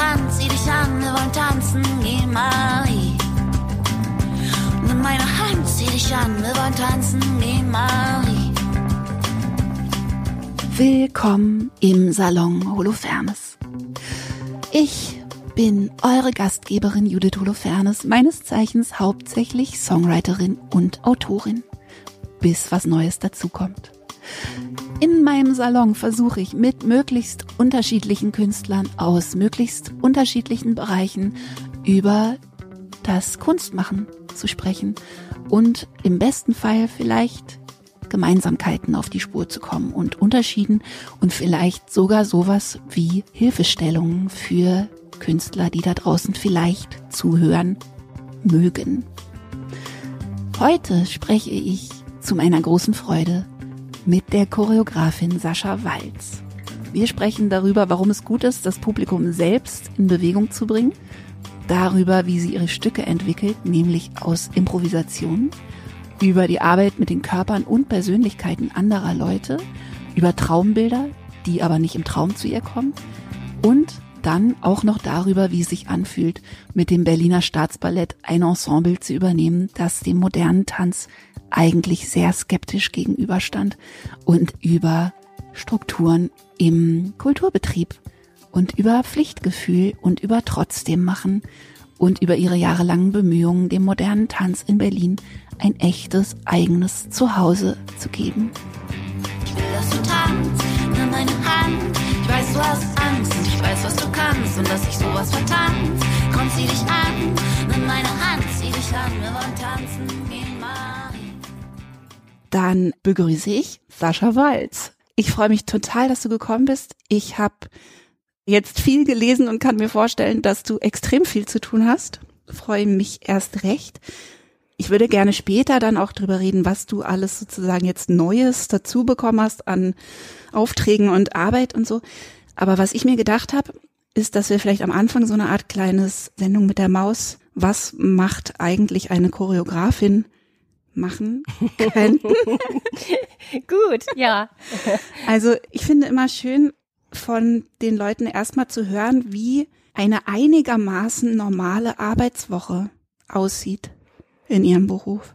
Hand, zieh dich an, wir wollen tanzen, geh Marie. Nimm meine Hand, zieh dich an, wir wollen tanzen, geh Marie. Willkommen im Salon Holofernes. Ich bin eure Gastgeberin Judith Holofernes, meines Zeichens hauptsächlich Songwriterin und Autorin, bis was Neues dazukommt. In meinem Salon versuche ich mit möglichst unterschiedlichen Künstlern aus möglichst unterschiedlichen Bereichen über das Kunstmachen zu sprechen und im besten Fall vielleicht Gemeinsamkeiten auf die Spur zu kommen und Unterschieden und vielleicht sogar sowas wie Hilfestellungen für Künstler, die da draußen vielleicht zuhören mögen. Heute spreche ich zu meiner großen Freude mit der Choreografin Sascha Walz. Wir sprechen darüber, warum es gut ist, das Publikum selbst in Bewegung zu bringen, darüber, wie sie ihre Stücke entwickelt, nämlich aus Improvisation, über die Arbeit mit den Körpern und Persönlichkeiten anderer Leute, über Traumbilder, die aber nicht im Traum zu ihr kommen. Und dann auch noch darüber, wie es sich anfühlt, mit dem Berliner Staatsballett ein Ensemble zu übernehmen, das dem modernen Tanz eigentlich sehr skeptisch gegenüberstand und über Strukturen im Kulturbetrieb und über Pflichtgefühl und über trotzdem machen und über ihre jahrelangen Bemühungen, dem modernen Tanz in Berlin ein echtes eigenes Zuhause zu geben. Ich will, dass du tanzt, nimm meine Hand. Ich weiß, du hast Angst und ich weiß, was du kannst und dass ich sowas vertanzt. Komm, zieh dich an, nimm meine Hand, zieh dich an, wir wollen tanzen. Dann begrüße ich Sascha Walz. Ich freue mich total, dass du gekommen bist. Ich habe jetzt viel gelesen und kann mir vorstellen, dass du extrem viel zu tun hast. Freue mich erst recht. Ich würde gerne später dann auch drüber reden, was du alles sozusagen jetzt Neues dazu bekommen hast an Aufträgen und Arbeit und so. Aber was ich mir gedacht habe, ist, dass wir vielleicht am Anfang so eine Art kleines Sendung mit der Maus, was macht eigentlich eine Choreografin, machen könnten. Gut, ja. Also ich finde immer schön von den Leuten erstmal zu hören, wie eine einigermaßen normale Arbeitswoche aussieht in ihrem Beruf.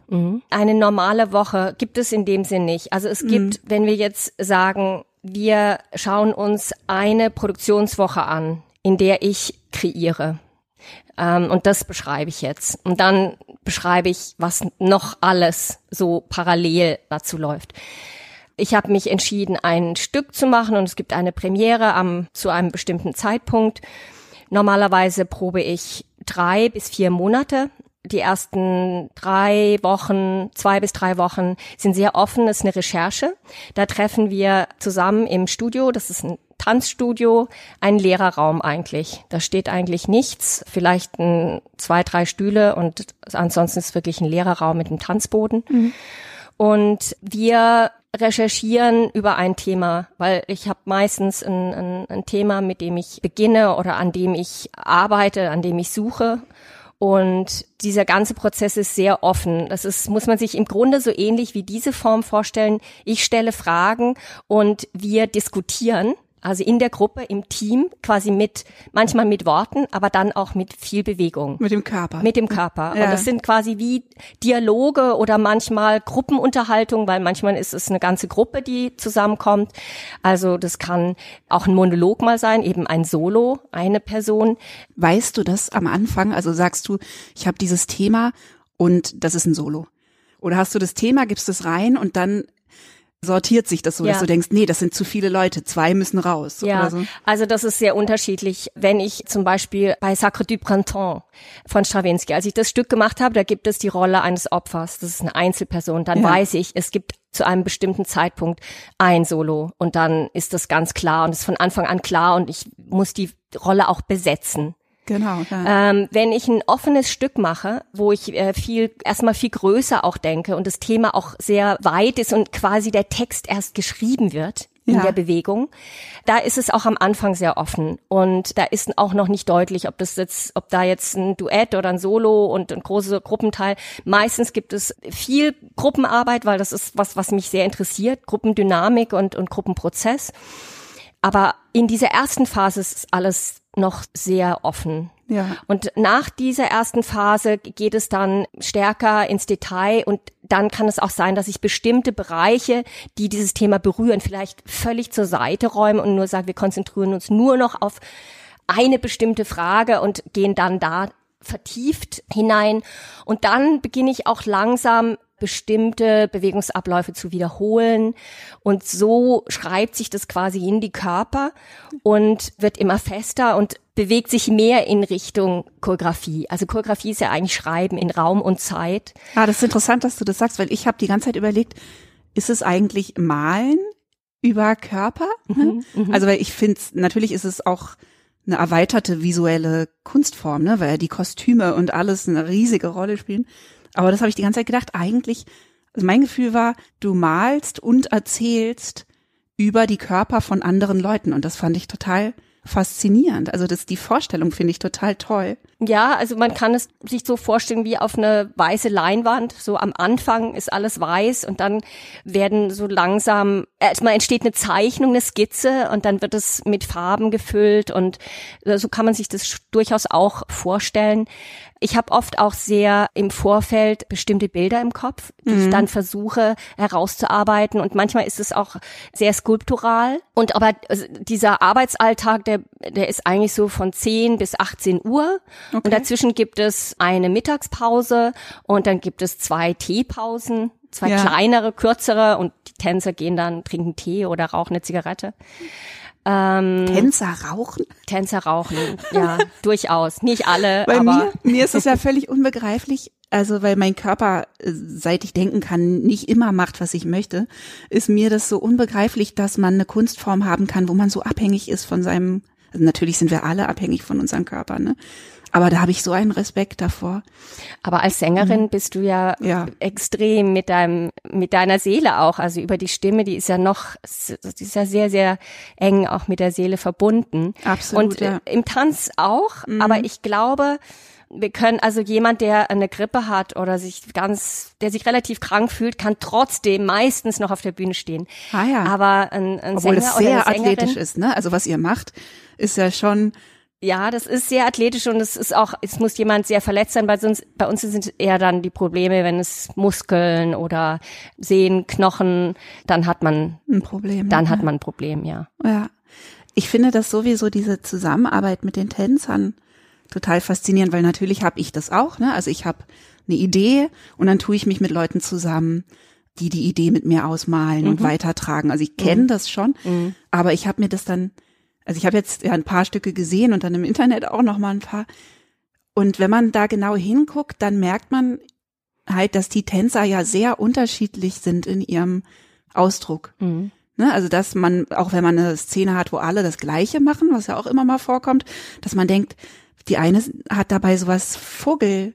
Eine normale Woche gibt es in dem Sinn nicht. Also es gibt, wenn wir jetzt sagen, wir schauen uns eine Produktionswoche an, in der ich kreiere. Ähm, und das beschreibe ich jetzt. Und dann beschreibe ich, was noch alles so parallel dazu läuft. Ich habe mich entschieden, ein Stück zu machen und es gibt eine Premiere am, zu einem bestimmten Zeitpunkt. Normalerweise probe ich drei bis vier Monate. Die ersten drei Wochen, zwei bis drei Wochen sind sehr offen, das ist eine Recherche. Da treffen wir zusammen im Studio, das ist ein Tanzstudio, ein leerer Raum eigentlich. Da steht eigentlich nichts, vielleicht ein, zwei, drei Stühle und ansonsten ist es wirklich ein leerer Raum mit einem Tanzboden. Und wir recherchieren über ein Thema, weil ich habe meistens ein, ein, ein Thema, mit dem ich beginne oder an dem ich arbeite, an dem ich suche. Und dieser ganze Prozess ist sehr offen. Das ist, muss man sich im Grunde so ähnlich wie diese Form vorstellen. Ich stelle Fragen und wir diskutieren. Also in der Gruppe, im Team, quasi mit, manchmal mit Worten, aber dann auch mit viel Bewegung. Mit dem Körper. Mit dem Körper. Ja. Und das sind quasi wie Dialoge oder manchmal Gruppenunterhaltung, weil manchmal ist es eine ganze Gruppe, die zusammenkommt. Also das kann auch ein Monolog mal sein, eben ein Solo, eine Person. Weißt du das am Anfang? Also sagst du, ich habe dieses Thema und das ist ein Solo. Oder hast du das Thema, gibst es rein und dann sortiert sich das so, dass Ja. du denkst, nee, das sind zu viele Leute, zwei müssen raus. Ja, so. also das ist sehr unterschiedlich. Wenn ich zum Beispiel bei Sacre du Printemps von Stravinsky, als ich das Stück gemacht habe, da gibt es die Rolle eines Opfers. Das ist eine Einzelperson. Dann Ja. weiß ich, es gibt zu einem bestimmten Zeitpunkt ein Solo und dann ist das ganz klar und ist von Anfang an klar und ich muss die Rolle auch besetzen. Genau. Ja. Ähm, wenn ich ein offenes Stück mache, wo ich äh, viel erstmal viel größer auch denke und das Thema auch sehr weit ist und quasi der Text erst geschrieben wird in Ja. der Bewegung, da ist es auch am Anfang sehr offen und da ist auch noch nicht deutlich, ob das jetzt, ob da jetzt ein Duett oder ein Solo und ein großer Gruppenteil. Meistens gibt es viel Gruppenarbeit, weil das ist was, was mich sehr interessiert, Gruppendynamik und, und Gruppenprozess. Aber in dieser ersten Phase ist alles noch sehr offen. Ja. Und nach dieser ersten Phase geht es dann stärker ins Detail und dann kann es auch sein, dass ich bestimmte Bereiche, die dieses Thema berühren, vielleicht völlig zur Seite räume und nur sage, wir konzentrieren uns nur noch auf eine bestimmte Frage und gehen dann da vertieft hinein. Und dann beginne ich auch langsam bestimmte Bewegungsabläufe zu wiederholen. Und so schreibt sich das quasi in die Körper und wird immer fester und bewegt sich mehr in Richtung Choreografie. Also Choreografie ist ja eigentlich Schreiben in Raum und Zeit. Ah, das ist interessant, dass du das sagst, weil ich habe die ganze Zeit überlegt, ist es eigentlich Malen über Körper? Mhm, mhm. also weil ich finde, natürlich ist es auch eine erweiterte visuelle Kunstform, ne, weil die Kostüme und alles eine riesige Rolle spielen. Aber das habe ich die ganze Zeit gedacht. Eigentlich, also mein Gefühl war, du malst und erzählst über die Körper von anderen Leuten. Und das fand ich total faszinierend. Also das, die Vorstellung finde ich total toll. Ja, also man kann es sich so vorstellen wie auf eine weiße Leinwand. So am Anfang ist alles weiß und dann werden so langsam, erstmal entsteht eine Zeichnung, eine Skizze und dann wird es mit Farben gefüllt und so kann man sich das durchaus auch vorstellen. Ich habe oft auch sehr im Vorfeld bestimmte Bilder im Kopf, die mhm. ich dann versuche herauszuarbeiten. Und manchmal ist es auch sehr skulptural. Und aber also dieser Arbeitsalltag, der, der ist eigentlich so von 10 bis 18 Uhr. Okay. Und dazwischen gibt es eine Mittagspause und dann gibt es zwei Teepausen zwei ja. kleinere, kürzere und die Tänzer gehen dann, trinken Tee oder rauchen eine Zigarette. Ähm, Tänzer rauchen? Tänzer rauchen, ja, durchaus. Nicht alle, weil aber. Mir, mir ist es ja völlig unbegreiflich. Also, weil mein Körper, äh, seit ich denken kann, nicht immer macht, was ich möchte, ist mir das so unbegreiflich, dass man eine Kunstform haben kann, wo man so abhängig ist von seinem, also natürlich sind wir alle abhängig von unserem Körper, ne? Aber da habe ich so einen Respekt davor. Aber als Sängerin mhm. bist du ja, ja, extrem mit deinem, mit deiner Seele auch. Also über die Stimme, die ist ja noch, die ist ja sehr, sehr eng auch mit der Seele verbunden. Absolut. Und ja. im Tanz auch. Mhm. Aber ich glaube, wir können also jemand, der eine Grippe hat oder sich ganz, der sich relativ krank fühlt, kann trotzdem meistens noch auf der Bühne stehen. Ah ja. Aber ein, ein Obwohl Sänger es sehr athletisch ist, ne? Also was ihr macht, ist ja schon ja, das ist sehr athletisch und es ist auch, es muss jemand sehr verletzt sein, weil sonst, bei uns sind eher dann die Probleme, wenn es Muskeln oder Sehnen, Knochen, dann hat man ein Problem. Dann ja. hat man ein Problem, ja. Ja. Ich finde das sowieso diese Zusammenarbeit mit den Tänzern total faszinierend, weil natürlich habe ich das auch, ne? Also ich habe eine Idee und dann tue ich mich mit Leuten zusammen, die die Idee mit mir ausmalen mhm. und weitertragen. Also ich kenne mhm. das schon, mhm. aber ich habe mir das dann also ich habe jetzt ja ein paar Stücke gesehen und dann im Internet auch noch mal ein paar. Und wenn man da genau hinguckt, dann merkt man halt, dass die Tänzer ja sehr unterschiedlich sind in ihrem Ausdruck. Mhm. Ne, also dass man, auch wenn man eine Szene hat, wo alle das Gleiche machen, was ja auch immer mal vorkommt, dass man denkt, die eine hat dabei sowas Vogel,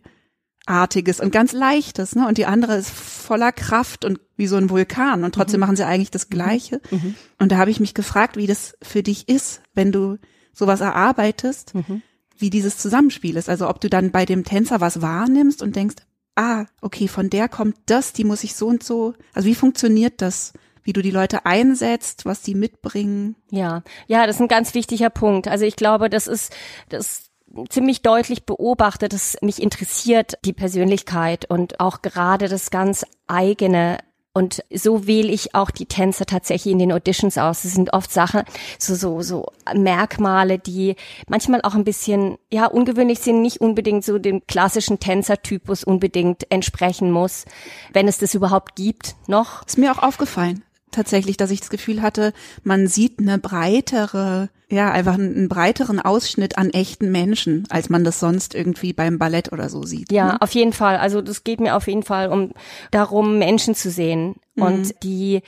Artiges und ganz Leichtes, ne? Und die andere ist voller Kraft und wie so ein Vulkan und trotzdem mhm. machen sie eigentlich das Gleiche. Mhm. mhm. Und da habe ich mich gefragt, wie das für dich ist, wenn du sowas erarbeitest, mhm. wie dieses Zusammenspiel ist. Also ob du dann bei dem Tänzer was wahrnimmst und denkst, ah, okay, von der kommt das, die muss ich so und so. Also wie funktioniert das? wie du die Leute einsetzt, was sie mitbringen. Ja, ja, das ist ein ganz wichtiger Punkt. Also ich glaube, das ist, das ziemlich deutlich beobachtet, dass mich interessiert die Persönlichkeit und auch gerade das ganz eigene und so wähle ich auch die Tänzer tatsächlich in den Auditions aus. Es sind oft Sachen, so, so, so Merkmale, die manchmal auch ein bisschen, ja, ungewöhnlich sind, nicht unbedingt so dem klassischen Tänzertypus unbedingt entsprechen muss, wenn es das überhaupt gibt, noch. Ist mir auch aufgefallen tatsächlich, dass ich das Gefühl hatte, man sieht eine breitere, ja, einfach einen, breiteren Ausschnitt an echten Menschen, als man das sonst irgendwie beim Ballett oder so sieht. Ja, ne? auf jeden Fall. Also das geht mir auf jeden Fall um darum, Menschen zu sehen mhm. und die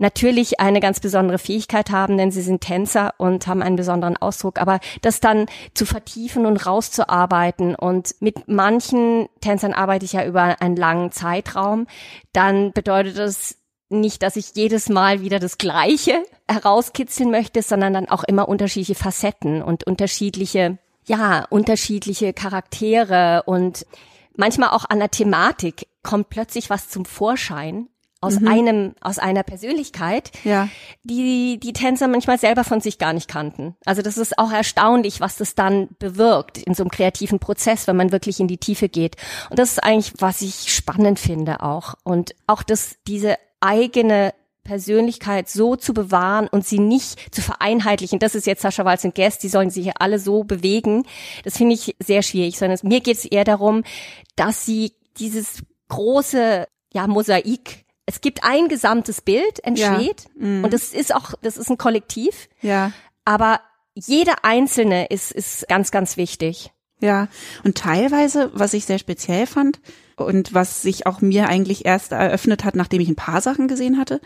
natürlich eine ganz besondere Fähigkeit haben, denn sie sind Tänzer und haben einen besonderen Ausdruck. Aber das dann zu vertiefen und rauszuarbeiten und mit manchen Tänzern arbeite ich ja über einen langen Zeitraum, dann bedeutet das nicht, dass ich jedes Mal wieder das Gleiche herauskitzeln möchte, sondern dann auch immer unterschiedliche Facetten und unterschiedliche, ja, unterschiedliche Charaktere und manchmal auch an der Thematik kommt plötzlich was zum Vorschein. aus Mhm. einem, aus einer Persönlichkeit, Ja. die die Tänzer manchmal selber von sich gar nicht kannten. Also das ist auch erstaunlich, was das dann bewirkt in so einem kreativen Prozess, wenn man wirklich in die Tiefe geht. Und das ist eigentlich, was ich spannend finde auch. Und auch, dass diese eigene Persönlichkeit so zu bewahren und sie nicht zu vereinheitlichen. Das ist jetzt Sascha Walz und Guest, die sollen sich ja alle so bewegen. Das finde ich sehr schwierig, sondern es- mir geht es eher darum, dass sie dieses große, ja, Mosaik, es gibt ein gesamtes Bild, entsteht, Mhm. und das ist auch, das ist ein Kollektiv, Ja. aber jeder Einzelne ist, ist ganz, ganz wichtig. Ja, und teilweise, was ich sehr speziell fand und was sich auch mir eigentlich erst eröffnet hat, nachdem ich ein paar Sachen gesehen hatte,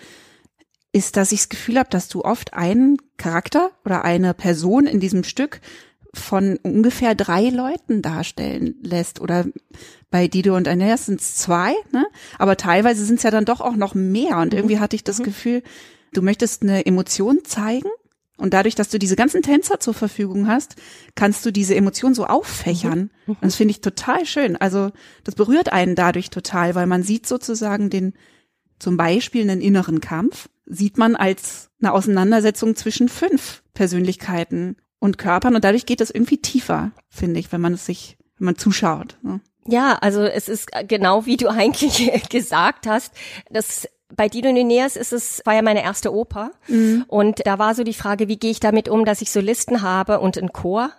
ist, dass ich das Gefühl habe, dass du oft einen Charakter oder eine Person in diesem Stück von ungefähr drei Leuten darstellen lässt. Oder bei Dido und Aeneas sind es zwei, ne? aber teilweise sind es ja dann doch auch noch mehr. Und irgendwie hatte ich das Gefühl, du möchtest eine Emotion zeigen und dadurch, dass du diese ganzen Tänzer zur Verfügung hast, kannst du diese Emotion so auffächern. Und das finde ich total schön. Also das berührt einen dadurch total, weil man sieht sozusagen den, zum Beispiel einen inneren Kampf, sieht man als eine Auseinandersetzung zwischen fünf Persönlichkeiten und Körpern und dadurch geht es irgendwie tiefer, finde ich, wenn man es sich, wenn man zuschaut. ne? Ja, also es ist genau wie du eigentlich gesagt hast, das bei Dido und Aeneas ist es, war ja meine erste Oper. Und da war so die Frage, wie gehe ich damit um, dass ich Solisten habe und einen Chor?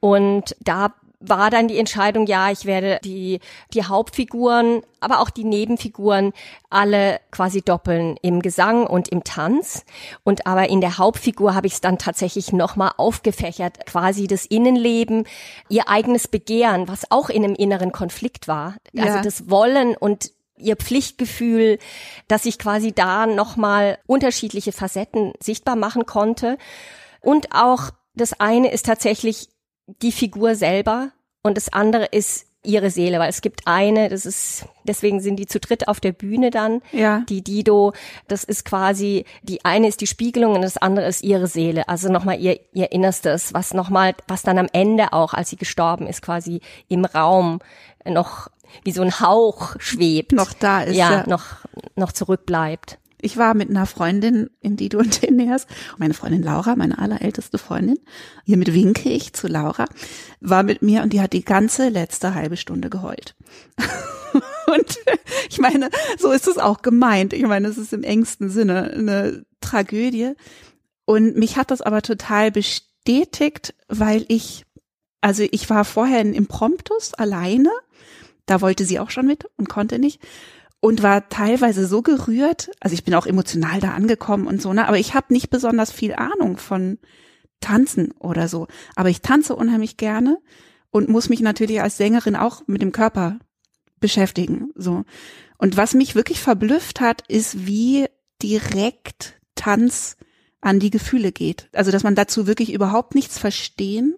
Und da war dann die Entscheidung, ja, ich werde die, die Hauptfiguren, aber auch die Nebenfiguren alle quasi doppeln im Gesang und im Tanz. Und aber in der Hauptfigur habe ich es dann tatsächlich nochmal aufgefächert, quasi das Innenleben, ihr eigenes Begehren, was auch in einem inneren Konflikt war. Also Ja. das Wollen und ihr Pflichtgefühl, dass ich quasi da nochmal unterschiedliche Facetten sichtbar machen konnte. Und auch das eine ist tatsächlich die Figur selber und das andere ist ihre Seele, weil es gibt eine, das ist, deswegen sind die zu dritt auf der Bühne dann. Ja. Die Dido, das ist quasi, die eine ist die Spiegelung und das andere ist ihre Seele. Also nochmal ihr, ihr Innerstes, was nochmal, was dann am Ende auch, als sie gestorben ist, quasi im Raum noch wie so ein Hauch schwebt. Noch da ist, Ja, ja. noch, noch zurückbleibt. Ich war mit einer Freundin in Dido und Aeneas, meine Freundin Laura, meine allerälteste Freundin, hiermit winke ich zu Laura, war mit mir und die hat die ganze letzte halbe Stunde geheult. und ich meine, so ist es auch gemeint. Ich meine, es ist im engsten Sinne eine Tragödie. Und mich hat das aber total bestätigt, weil ich, also ich war vorher in Impromptus alleine, da wollte sie auch schon mit und konnte nicht und war teilweise so gerührt, also ich bin auch emotional da angekommen und so, ne, aber ich habe nicht besonders viel Ahnung von Tanzen oder so, aber ich tanze unheimlich gerne und muss mich natürlich als Sängerin auch mit dem Körper beschäftigen, so. Und was mich wirklich verblüfft hat, ist, wie direkt Tanz an die Gefühle geht. Also, dass man dazu wirklich überhaupt nichts verstehen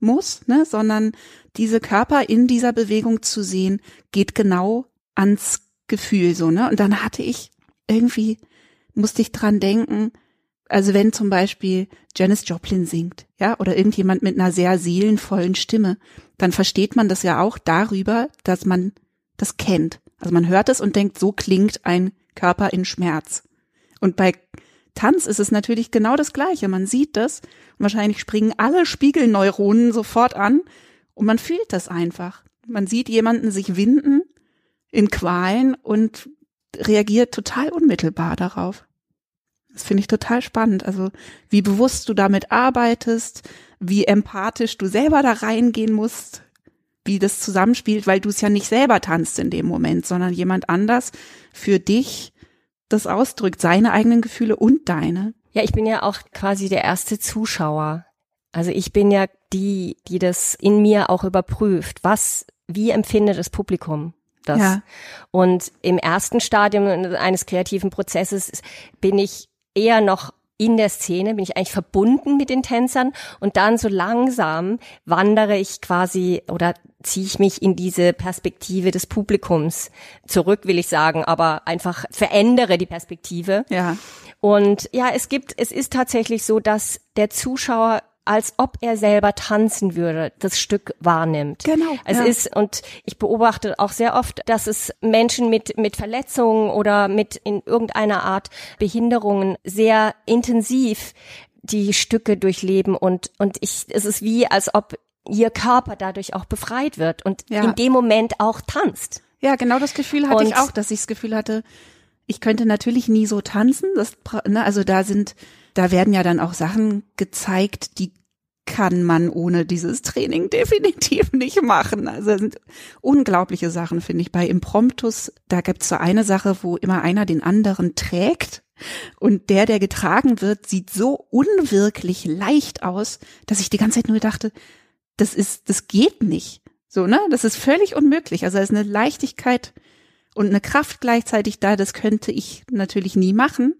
muss, ne, sondern diese Körper in dieser Bewegung zu sehen, geht genau ans Gefühl so, ne? Und dann hatte ich irgendwie, musste ich dran denken, also wenn zum Beispiel Janis Joplin singt, ja, oder irgendjemand mit einer sehr seelenvollen Stimme, dann versteht man das ja auch darüber, dass man das kennt. Also man hört es und denkt, so klingt ein Körper in Schmerz. Und bei Tanz ist es natürlich genau das Gleiche. Man sieht das und wahrscheinlich springen alle Spiegelneuronen sofort an und man fühlt das einfach. Man sieht jemanden sich winden in Qualen und reagiert total unmittelbar darauf. Das finde ich total spannend. Also wie bewusst du damit arbeitest, wie empathisch du selber da reingehen musst, wie das zusammenspielt, weil du es ja nicht selber tanzt in dem Moment, sondern jemand anders für dich das ausdrückt, seine eigenen Gefühle und deine. Ja, ich bin ja auch quasi der erste Zuschauer. Also ich bin ja die, die das in mir auch überprüft. Was, wie empfindet das Publikum das? Ja. Und im ersten Stadium eines kreativen Prozesses bin ich eher noch in der Szene, bin ich eigentlich verbunden mit den Tänzern und dann so langsam wandere ich quasi oder ziehe ich mich in diese Perspektive des Publikums zurück, will ich sagen, aber einfach verändere die Perspektive. Ja. Und ja, es gibt, es ist tatsächlich so, dass der Zuschauer als ob er selber tanzen würde, das Stück wahrnimmt. Genau, Es ja. ist, und ich beobachte auch sehr oft, dass es Menschen mit, mit Verletzungen oder mit in irgendeiner Art Behinderungen sehr intensiv die Stücke durchleben und, und ich, es ist wie, als ob ihr Körper dadurch auch befreit wird und Ja. in dem Moment auch tanzt. Ja, genau das Gefühl hatte Und- ich auch, dass ich das Gefühl hatte, ich könnte natürlich nie so tanzen. Das, ne, also da sind, da werden ja dann auch Sachen gezeigt, die kann man ohne dieses Training definitiv nicht machen. Also sind unglaubliche Sachen, finde ich. Bei Impromptus, da gibt's so eine Sache, wo immer einer den anderen trägt. Und der, der getragen wird, sieht so unwirklich leicht aus, dass ich die ganze Zeit nur dachte, das ist, das geht nicht. So, ne? Das ist völlig unmöglich. Also da ist eine Leichtigkeit und eine Kraft gleichzeitig da, das könnte ich natürlich nie machen.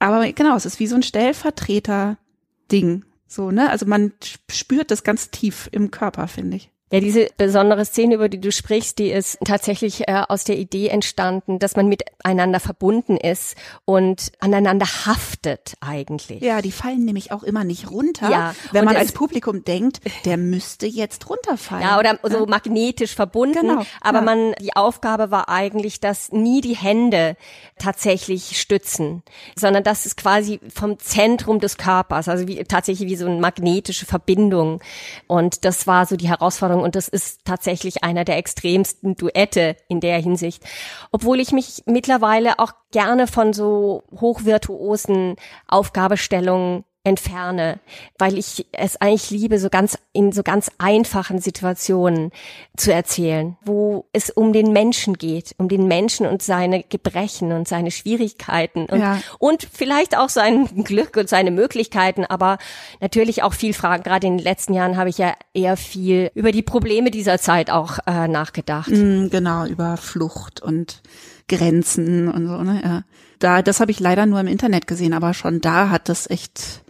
Aber genau, es ist wie so ein Stellvertreter-Ding. So, ne? Also man spürt das ganz tief im Körper, finde ich. Ja, diese besondere Szene, über die du sprichst, die ist tatsächlich äh, aus der Idee entstanden, dass man miteinander verbunden ist und aneinander haftet eigentlich. Ja, die fallen nämlich auch immer nicht runter, Ja, wenn man es- als Publikum denkt, der müsste jetzt runterfallen. Ja, oder so magnetisch verbunden. Genau, aber ja. man, die Aufgabe war eigentlich, dass nie die Hände tatsächlich stützen, sondern das ist quasi vom Zentrum des Körpers, also wie, tatsächlich wie so eine magnetische Verbindung. Und das war so die Herausforderung und das ist tatsächlich einer der extremsten Duette in der Hinsicht. Obwohl ich mich mittlerweile auch gerne von so hochvirtuosen Aufgabestellungen entferne, weil ich es eigentlich liebe, so ganz in so ganz einfachen Situationen zu erzählen, wo es um den Menschen geht, um den Menschen und seine Gebrechen und seine Schwierigkeiten und, Ja. und vielleicht auch sein Glück und seine Möglichkeiten, aber natürlich auch viel Fragen. Gerade in den letzten Jahren habe ich ja eher viel über die Probleme dieser Zeit auch äh, nachgedacht. Mm, Genau, über Flucht und Grenzen und so, ne? Ja. Da, das habe ich leider nur im Internet gesehen, aber schon da hat das echt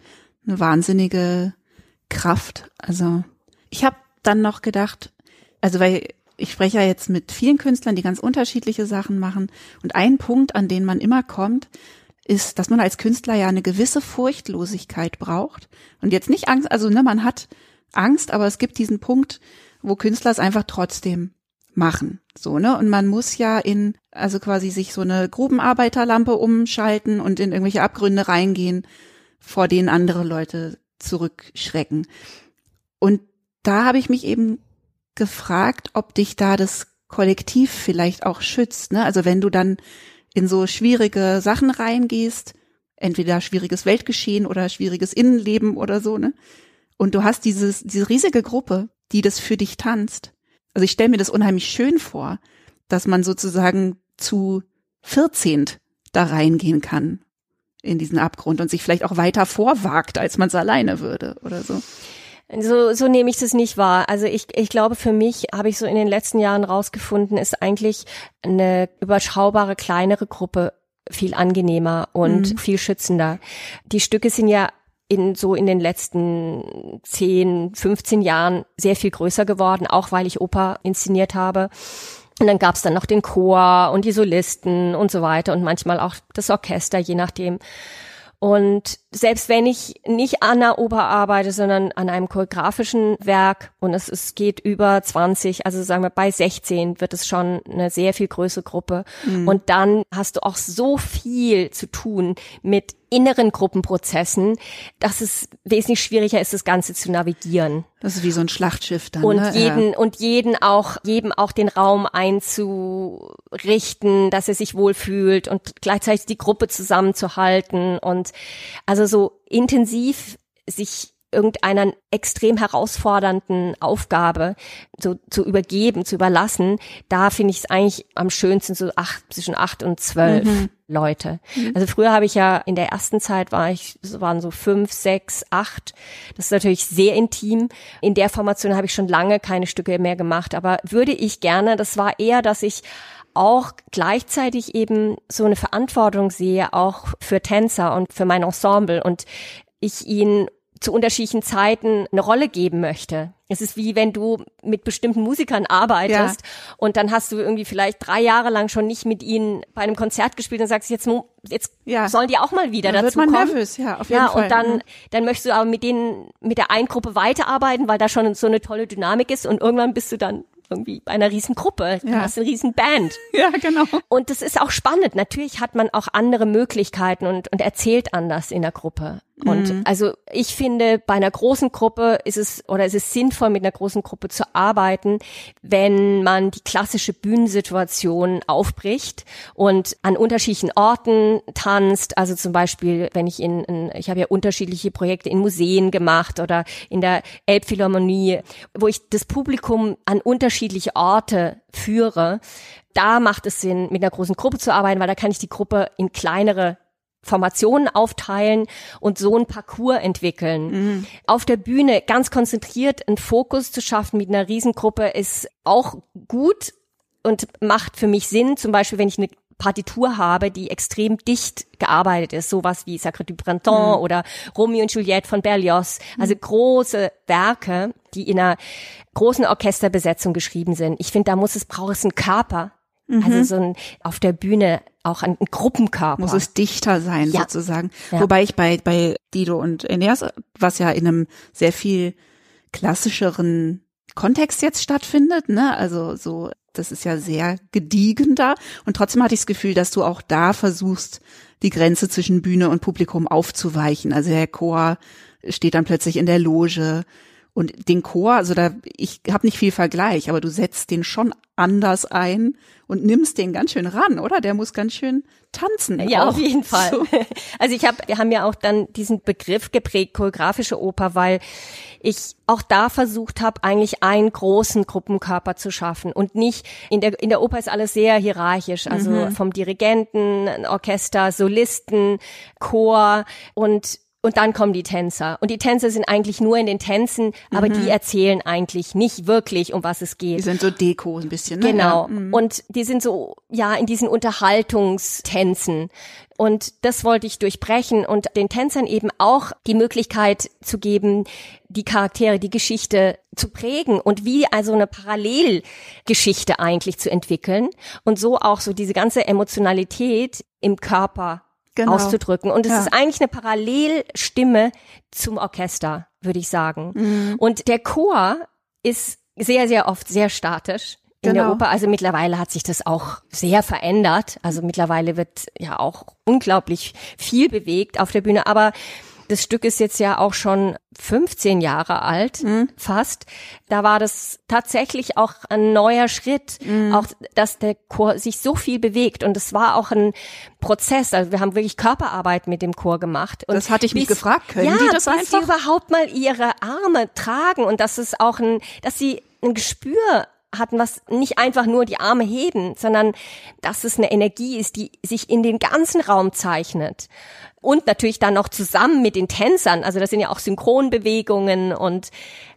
eine wahnsinnige Kraft. Also ich habe dann noch gedacht, also weil ich spreche ja jetzt mit vielen Künstlern, die ganz unterschiedliche Sachen machen. Und ein Punkt, an den man immer kommt, ist, dass man als Künstler ja eine gewisse Furchtlosigkeit braucht. Und jetzt nicht Angst, also ne, man hat Angst, aber es gibt diesen Punkt, wo Künstler es einfach trotzdem machen. So, ne? Und man muss ja in, also quasi sich so eine Grubenarbeiterlampe umschalten und in irgendwelche Abgründe reingehen, vor denen andere Leute zurückschrecken. Und da habe ich mich eben gefragt, ob dich da das Kollektiv vielleicht auch schützt. Ne? Also wenn du dann in so schwierige Sachen reingehst, entweder schwieriges Weltgeschehen oder schwieriges Innenleben oder so, ne? Und du hast dieses, diese riesige Gruppe, die das für dich tanzt. Also ich stelle mir das unheimlich schön vor, dass man sozusagen zu 14 da reingehen kann in diesen Abgrund und sich vielleicht auch weiter vorwagt, als man es alleine würde oder so. So, so nehme ich das nicht wahr. Also ich, ich glaube, für mich habe ich so in den letzten Jahren rausgefunden, ist eigentlich eine überschaubare, kleinere Gruppe viel angenehmer und Mhm. viel schützender. Die Stücke sind ja in so in den letzten 10, 15 Jahren sehr viel größer geworden, auch weil ich Oper inszeniert habe. Und dann gab's dann noch den Chor und die Solisten und so weiter und manchmal auch das Orchester, je nachdem. Und selbst wenn ich nicht an einer Oper arbeite, sondern an einem choreografischen Werk und es, es geht über 20, also sagen wir bei 16 wird es schon eine sehr viel größere Gruppe. Und dann hast du auch so viel zu tun mit inneren Gruppenprozessen, dass es wesentlich schwieriger ist, das Ganze zu navigieren Das ist wie so ein Schlachtschiff dann. und ne? jeden und jeden auch jedem auch den Raum einzurichten, dass er sich wohlfühlt und gleichzeitig die Gruppe zusammenzuhalten und also so intensiv sich irgendeiner extrem herausfordernden Aufgabe so zu übergeben, zu überlassen, da finde ich es eigentlich am schönsten so acht, zwischen acht und zwölf Leute. Also früher habe ich ja in der ersten Zeit war ich, es waren so fünf, sechs, acht. Das ist natürlich sehr intim. In der Formation habe ich schon lange keine Stücke mehr gemacht, aber würde ich gerne, das war eher, dass ich auch gleichzeitig eben so eine Verantwortung sehe, auch für Tänzer und für mein Ensemble und ich ihnen zu unterschiedlichen Zeiten eine Rolle geben möchte. Es ist wie wenn du mit bestimmten Musikern arbeitest ja. und dann hast du irgendwie vielleicht drei Jahre lang schon nicht mit ihnen bei einem Konzert gespielt und sagst jetzt jetzt ja. sollen die auch mal wieder dann dazu wird man kommen. Nervös, ja, auf jeden ja, Fall. und dann dann möchtest du aber mit denen mit der einen Gruppe weiterarbeiten, weil da schon so eine tolle Dynamik ist und irgendwann bist du dann irgendwie bei einer riesen Gruppe. Du ja. hast eine riesen Band. Ja, genau. Und das ist auch spannend. Natürlich hat man auch andere Möglichkeiten und, und erzählt anders in der Gruppe. Und mhm. also ich finde, bei einer großen Gruppe ist es oder ist es sinnvoll, mit einer großen Gruppe zu arbeiten, wenn man die klassische Bühnensituation aufbricht und an unterschiedlichen Orten tanzt. Also zum Beispiel, wenn ich in, in ich habe ja unterschiedliche Projekte in Museen gemacht oder in der Elbphilharmonie, wo ich das Publikum an unterschiedliche Orte führe. Da macht es Sinn, mit einer großen Gruppe zu arbeiten, weil da kann ich die Gruppe in kleinere Formationen aufteilen und so ein Parcours entwickeln. Mhm. Auf der Bühne ganz konzentriert einen Fokus zu schaffen mit einer Riesengruppe ist auch gut und macht für mich Sinn. Zum Beispiel, wenn ich eine Partitur habe, die extrem dicht gearbeitet ist, sowas wie Sacre du Printemps mhm. oder Romeo und Juliette von Berlioz, also mhm. große Werke, die in einer großen Orchesterbesetzung geschrieben sind. Ich finde, da muss es braucht es einen Körper, also mhm. so ein auf der Bühne auch ein, Gruppenkörper. Muss es dichter sein, ja. sozusagen. Ja. Wobei ich bei, bei Dido und Eneas, was ja in einem sehr viel klassischeren Kontext jetzt stattfindet, ne? Also so, das ist ja sehr gediegen da. Und trotzdem hatte ich das Gefühl, dass du auch da versuchst, die Grenze zwischen Bühne und Publikum aufzuweichen. Also der Chor steht dann plötzlich in der Loge und den Chor, also da, ich habe nicht viel Vergleich, aber du setzt den schon anders ein und nimmst den ganz schön ran, oder? Der muss ganz schön tanzen. Ja, auf jeden Fall. So. Also ich habe, wir haben ja auch dann diesen Begriff geprägt, choreografische Oper, weil ich auch da versucht habe, eigentlich einen großen Gruppenkörper zu schaffen und nicht in der in der Oper ist alles sehr hierarchisch, also mhm. vom Dirigenten, Orchester, Solisten, Chor und und dann kommen die Tänzer. Und die Tänzer sind eigentlich nur in den Tänzen, aber mhm. die erzählen eigentlich nicht wirklich, um was es geht. Die sind so Deko ein bisschen, ne? Genau. Ja. Mhm. Und die sind so, ja, in diesen Unterhaltungstänzen. Und das wollte ich durchbrechen und den Tänzern eben auch die Möglichkeit zu geben, die Charaktere, die Geschichte zu prägen und wie also eine Parallelgeschichte eigentlich zu entwickeln und so auch so diese ganze Emotionalität im Körper genau. auszudrücken. Und es ja. ist eigentlich eine Parallelstimme zum Orchester, würde ich sagen. Mhm. Und der Chor ist sehr, sehr oft sehr statisch in genau. der Oper. Also mittlerweile hat sich das auch sehr verändert. Also mittlerweile wird ja auch unglaublich viel bewegt auf der Bühne. Aber das Stück ist jetzt ja auch schon 15 Jahre alt, mhm. fast. Da war das tatsächlich auch ein neuer Schritt, mhm. auch dass der Chor sich so viel bewegt. Und es war auch ein Prozess. Also wir haben wirklich Körperarbeit mit dem Chor gemacht. Und das hatte ich mich gefragt. Können ja, die das einfach? sie überhaupt mal ihre Arme tragen und dass es auch ein, dass sie ein Gespür hatten, was nicht einfach nur die Arme heben, sondern dass es eine Energie ist, die sich in den ganzen Raum zeichnet. Und natürlich dann noch zusammen mit den Tänzern. Also das sind ja auch Synchronbewegungen und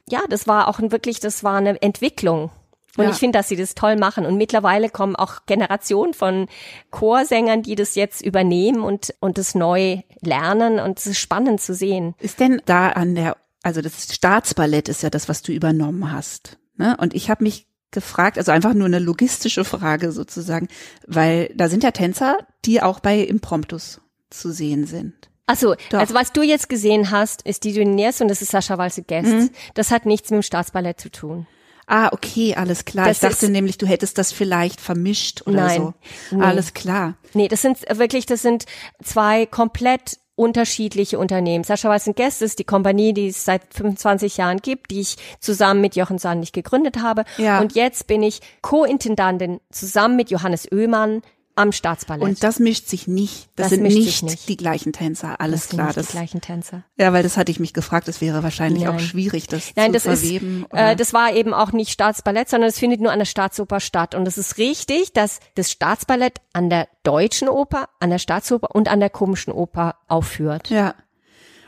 ja, das war auch wirklich, das war eine Entwicklung. Und ja. ich finde, dass sie das toll machen. Und mittlerweile kommen auch Generationen von Chorsängern, die das jetzt übernehmen und, und das neu lernen. Und es ist spannend zu sehen. Ist denn da an der, also das Staatsballett ist ja das, was du übernommen hast. Ne? Und ich habe mich gefragt, also einfach nur eine logistische Frage sozusagen, weil da sind ja Tänzer, die auch bei Impromptus zu sehen sind. Achso, also was du jetzt gesehen hast, ist die Duniers und das ist Sascha Walse-Guest. Mhm. Das hat nichts mit dem Staatsballett zu tun. Ah, okay, alles klar. Das ich dachte nämlich, du hättest das vielleicht vermischt oder nein, so. Nee. Alles klar. Nee, das sind wirklich, das sind zwei komplett unterschiedliche Unternehmen. Sascha Weißen Guest ist die Kompanie, die es seit 25 Jahren gibt, die ich zusammen mit Jochen Sandig gegründet habe. Ja. Und jetzt bin ich Co-Intendantin zusammen mit Johannes Oehmann am Staatsballett. Und das mischt sich nicht. Das, das sind nicht, nicht, die gleichen Tänzer. Alles das klar. Sind nicht die gleichen Tänzer. Ja, weil das hatte ich mich gefragt. Das wäre wahrscheinlich Nein. auch schwierig, das Nein, zu das verweben. Ist, äh, das war eben auch nicht Staatsballett, sondern es findet nur an der Staatsoper statt. Und es ist richtig, dass das Staatsballett an der Deutschen Oper, an der Staatsoper und an der Komischen Oper aufführt. Ja.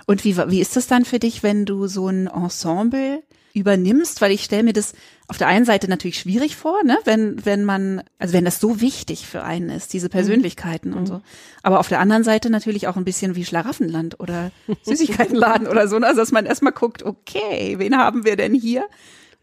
Und wie, wie ist das dann für dich, wenn du so ein Ensemble übernimmst? Weil ich stelle mir das auf der einen Seite natürlich schwierig vor, ne? wenn, wenn man, also wenn das so wichtig für einen ist, diese Persönlichkeiten mhm. und so. Aber auf der anderen Seite natürlich auch ein bisschen wie Schlaraffenland oder Süßigkeitenladen oder so, ne? also dass man erstmal guckt, okay, wen haben wir denn hier?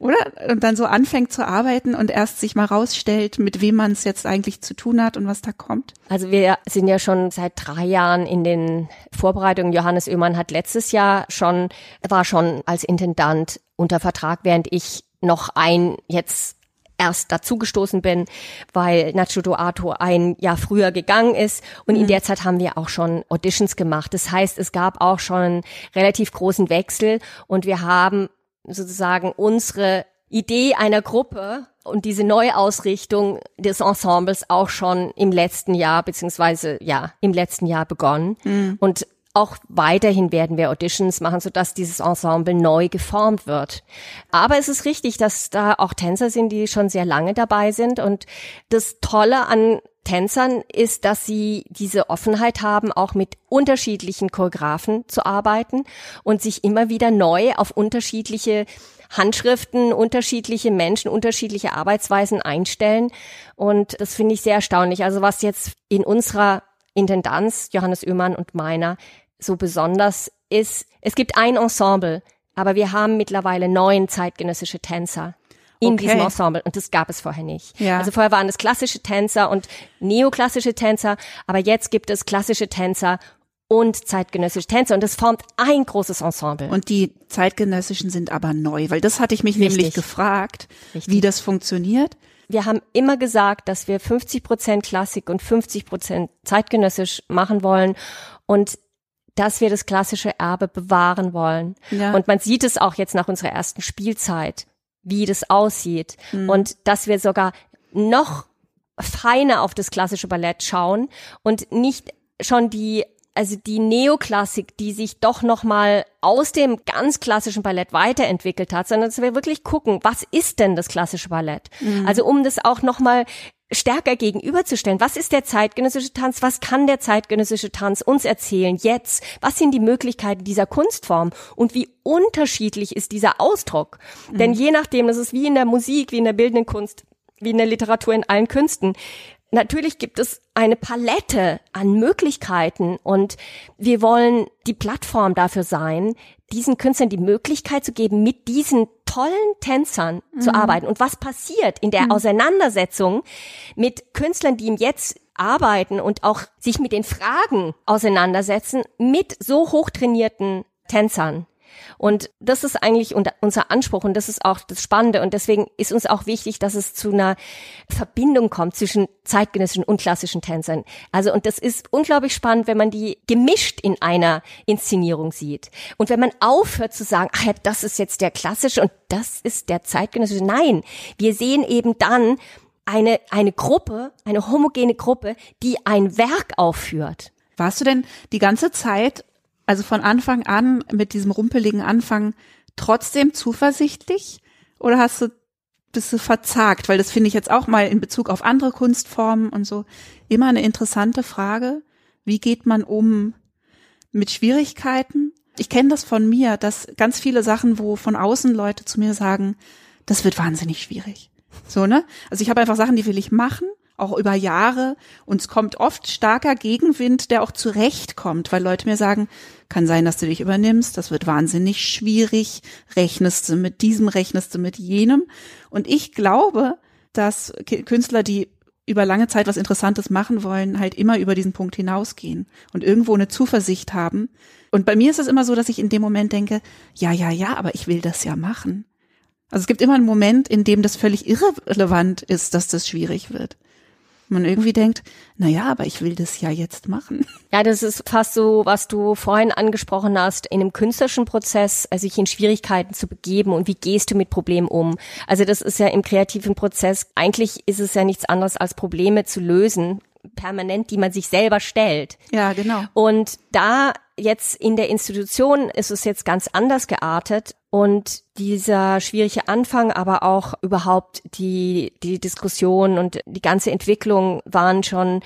Oder? Und dann so anfängt zu arbeiten und erst sich mal rausstellt, mit wem man es jetzt eigentlich zu tun hat und was da kommt. Also wir sind ja schon seit drei Jahren in den Vorbereitungen. Johannes Oehmann hat letztes Jahr schon, war schon als Intendant unter Vertrag, während ich noch ein jetzt erst dazugestoßen bin, weil Nacho Duato ein Jahr früher gegangen ist. Und mhm. in der Zeit haben wir auch schon Auditions gemacht. Das heißt, es gab auch schon einen relativ großen Wechsel und wir haben sozusagen unsere Idee einer Gruppe und diese Neuausrichtung des Ensembles auch schon im letzten Jahr beziehungsweise ja im letzten Jahr begonnen mhm. und auch weiterhin werden wir Auditions machen, sodass dieses Ensemble neu geformt wird. Aber es ist richtig, dass da auch Tänzer sind, die schon sehr lange dabei sind. Und das Tolle an Tänzern ist, dass sie diese Offenheit haben, auch mit unterschiedlichen Choreografen zu arbeiten und sich immer wieder neu auf unterschiedliche Handschriften, unterschiedliche Menschen, unterschiedliche Arbeitsweisen einstellen. Und das finde ich sehr erstaunlich. Also was jetzt in unserer Intendanz, Johannes Oehmann und meiner, so besonders ist, es gibt ein Ensemble, aber wir haben mittlerweile neun zeitgenössische Tänzer in okay. diesem Ensemble und das gab es vorher nicht. Ja. Also vorher waren es klassische Tänzer und neoklassische Tänzer, aber jetzt gibt es klassische Tänzer und zeitgenössische Tänzer und das formt ein großes Ensemble. Und die zeitgenössischen sind aber neu, weil das hatte ich mich Richtig. nämlich gefragt, Richtig. wie das funktioniert. Wir haben immer gesagt, dass wir 50 Prozent Klassik und 50 Prozent zeitgenössisch machen wollen und dass wir das klassische Erbe bewahren wollen. Ja. Und man sieht es auch jetzt nach unserer ersten Spielzeit wie das aussieht mhm. und dass wir sogar noch feiner auf das klassische Ballett schauen und nicht schon die also die Neoklassik, die sich doch noch mal aus dem ganz klassischen Ballett weiterentwickelt hat, sondern dass wir wirklich gucken, was ist denn das klassische Ballett? Mhm. Also um das auch noch mal stärker gegenüberzustellen. Was ist der zeitgenössische Tanz? Was kann der zeitgenössische Tanz uns erzählen jetzt? Was sind die Möglichkeiten dieser Kunstform? Und wie unterschiedlich ist dieser Ausdruck? Mhm. Denn je nachdem, das ist wie in der Musik, wie in der bildenden Kunst, wie in der Literatur, in allen Künsten. Natürlich gibt es eine Palette an Möglichkeiten und wir wollen die Plattform dafür sein, diesen Künstlern die Möglichkeit zu geben, mit diesen tollen Tänzern mhm. zu arbeiten. Und was passiert in der mhm. Auseinandersetzung mit Künstlern, die ihm jetzt arbeiten und auch sich mit den Fragen auseinandersetzen, mit so hochtrainierten Tänzern? Und das ist eigentlich unser Anspruch und das ist auch das Spannende. Und deswegen ist uns auch wichtig, dass es zu einer Verbindung kommt zwischen zeitgenössischen und klassischen Tänzern. Also, und das ist unglaublich spannend, wenn man die gemischt in einer Inszenierung sieht. Und wenn man aufhört zu sagen, ach ja, das ist jetzt der klassische und das ist der zeitgenössische. Nein, wir sehen eben dann, eine, eine Gruppe, eine homogene Gruppe, die ein Werk aufführt. Warst du denn die ganze Zeit also von Anfang an mit diesem rumpeligen Anfang trotzdem zuversichtlich? Oder hast du, bist du verzagt? Weil das finde ich jetzt auch mal in Bezug auf andere Kunstformen und so immer eine interessante Frage. Wie geht man um mit Schwierigkeiten? Ich kenne das von mir, dass ganz viele Sachen, wo von außen Leute zu mir sagen, das wird wahnsinnig schwierig. So, ne? Also ich habe einfach Sachen, die will ich machen auch über Jahre. Und es kommt oft starker Gegenwind, der auch zurechtkommt, weil Leute mir sagen, kann sein, dass du dich übernimmst, das wird wahnsinnig schwierig, rechnest du mit diesem, rechnest du mit jenem. Und ich glaube, dass Künstler, die über lange Zeit was Interessantes machen wollen, halt immer über diesen Punkt hinausgehen und irgendwo eine Zuversicht haben. Und bei mir ist es immer so, dass ich in dem Moment denke, ja, ja, ja, aber ich will das ja machen. Also es gibt immer einen Moment, in dem das völlig irrelevant ist, dass das schwierig wird man irgendwie denkt, na ja, aber ich will das ja jetzt machen. Ja, das ist fast so, was du vorhin angesprochen hast, in einem künstlerischen Prozess, also sich in Schwierigkeiten zu begeben und wie gehst du mit Problemen um? Also das ist ja im kreativen Prozess, eigentlich ist es ja nichts anderes als Probleme zu lösen, permanent, die man sich selber stellt. Ja, genau. Und da jetzt in der Institution ist es jetzt ganz anders geartet und dieser schwierige Anfang, aber auch überhaupt die, die Diskussion und die ganze Entwicklung waren schon